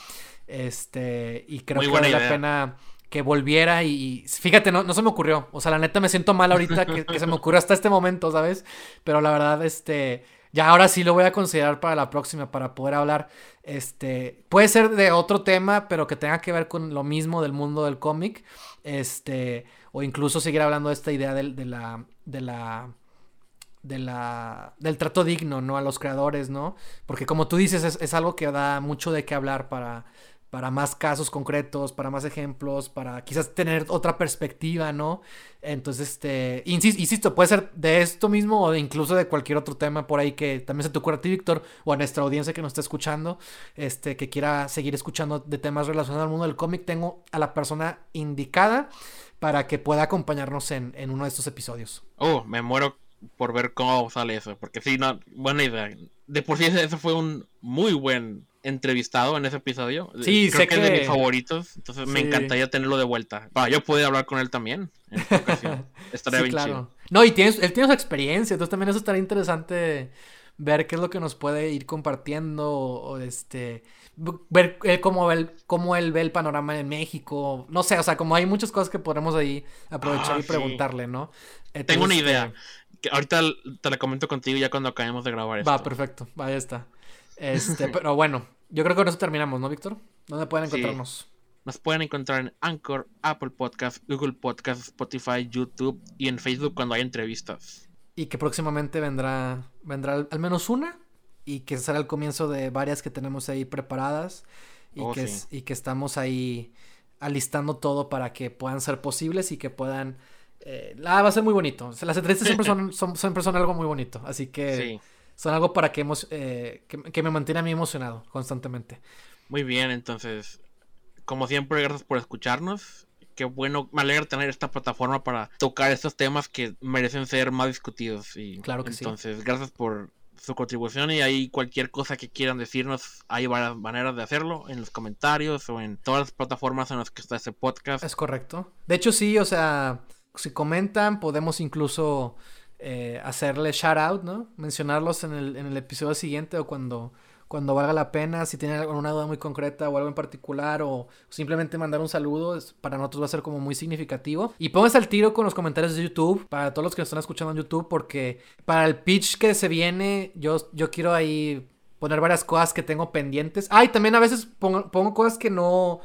Este, y creo que vale la pena que volviera y, fíjate, no, no se me ocurrió. O sea, la neta me siento mal ahorita que, que se me ocurrió hasta este momento, ¿sabes? Pero la verdad, este, ya ahora sí lo voy a considerar para la próxima, para poder hablar, este, puede ser de otro tema, pero que tenga que ver con lo mismo del mundo del cómic, este, o incluso seguir hablando de esta idea de, la, de la, de la, del trato digno, ¿no? A los creadores, ¿no? Porque como tú dices, es, algo que da mucho de qué hablar para, para más casos concretos, para más ejemplos, para quizás tener otra perspectiva, ¿no? Entonces, este, insisto, puede ser de esto mismo o incluso de cualquier otro tema por ahí que también se te ocurra a ti, Víctor, o a nuestra audiencia que nos está escuchando, este, que quiera seguir escuchando de temas relacionados al mundo del cómic, tengo a la persona indicada para que pueda acompañarnos en, uno de estos episodios. Oh, me muero por ver cómo sale eso, porque sí, no, buena idea. De por sí ese fue un muy buen entrevistado en ese episodio. Sí, Creo sé que, es de mis favoritos, entonces me encantaría tenerlo de vuelta. Para yo poder hablar con él también en esta ocasión. Estaría bien claro. No, y él tiene su experiencia, entonces también eso estaría interesante ver qué es lo que nos puede ir compartiendo o, este ver cómo, él, cómo él ve el panorama en México. No sé, o sea, como hay muchas cosas que podemos ahí aprovechar ah, y preguntarle, ¿no? Tengo una idea. Este, que ahorita te la comento contigo ya cuando acabemos de grabar esto. Va, perfecto. Ya está. Este, pero bueno, yo creo que con eso terminamos, ¿no, Víctor? ¿Dónde pueden encontrarnos? Nos pueden encontrar en Anchor, Apple Podcast, Google Podcast, Spotify, YouTube y en Facebook cuando hay entrevistas. Y que próximamente vendrá, vendrá al menos una y que será el comienzo de varias que tenemos ahí preparadas y, oh, que, y que estamos ahí alistando todo para que puedan ser posibles y que puedan... Eh, va a ser muy bonito. las entrevistas siempre son, son, siempre son algo muy bonito. Así que son algo para que, hemos, eh, que, me mantiene a mí emocionado constantemente. Muy bien, entonces, como siempre, gracias por escucharnos. Qué bueno, me alegra tener esta plataforma para tocar estos temas que merecen ser más discutidos. Y claro que entonces, gracias por su contribución y ahí cualquier cosa que quieran decirnos, hay varias maneras de hacerlo, en los comentarios o en todas las plataformas en las que está este podcast. Es correcto. De hecho, sí, o sea, si comentan, podemos incluso eh, hacerle shout out, ¿no? Mencionarlos en el, en el episodio siguiente o cuando cuando valga la pena, si tienen alguna duda muy concreta o algo en particular o simplemente mandar un saludo, para nosotros va a ser como muy significativo. Y pónganse al tiro con los comentarios de YouTube, para todos los que nos están escuchando en YouTube, porque para el pitch que se viene, yo, yo quiero ahí poner varias cosas que tengo pendientes. Ah, y también a veces pongo, cosas que no...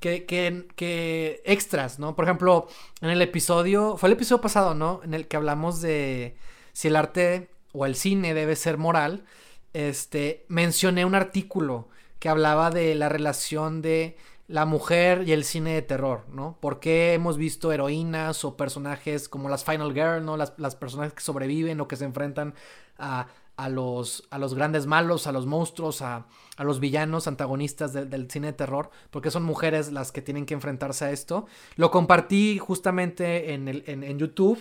Que, que, extras, ¿no? Por ejemplo, en el episodio, fue el episodio pasado, ¿no? En el que hablamos de si el arte o el cine debe ser moral este, mencioné un artículo que hablaba de la relación de la mujer y el cine de terror, ¿no? ¿Por qué hemos visto heroínas o personajes como las Final Girl, ¿no? Las, las personas que sobreviven o que se enfrentan a, a, los, a los grandes malos, a los monstruos, a, a los villanos antagonistas del cine de terror, porque son mujeres las que tienen que enfrentarse a esto. Lo compartí justamente en, el, en, en YouTube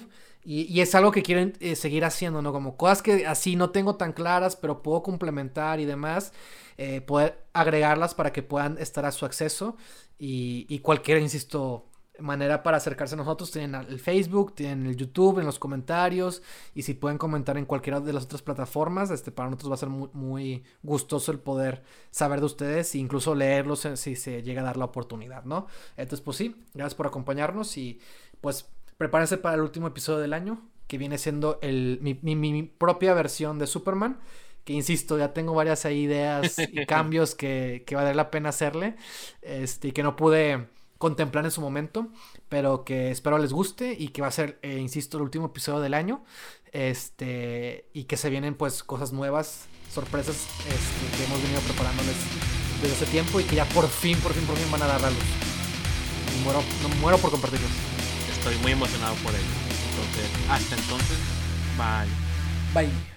y, es algo que quiero eh, seguir haciendo, ¿no? Como cosas que así no tengo tan claras, pero puedo complementar y demás, eh, poder agregarlas para que puedan estar a su acceso. Y, y, cualquier, insisto, manera para acercarse a nosotros, tienen el Facebook, tienen el YouTube, en los comentarios. Y si pueden comentar en cualquiera de las otras plataformas, este, para nosotros va a ser muy, muy gustoso el poder saber de ustedes e incluso leerlos eh, si se llega a dar la oportunidad, ¿no? Entonces, pues sí, gracias por acompañarnos y pues prepárense para el último episodio del año, que viene siendo el, mi, propia versión de Superman. Que insisto, ya tengo varias ideas y cambios que, que vale la pena hacerle. Este, y que no pude contemplar en su momento. Pero que espero les guste. Y que va a ser, eh, insisto, el último episodio del año. Este. Y que se vienen pues cosas nuevas, sorpresas este, que hemos venido preparándoles desde hace tiempo. Y que ya por fin, por fin, por fin van a dar a luz. Y muero, no, muero por compartirlos estoy muy emocionado por ello. Entonces, hasta entonces, bye. Bye.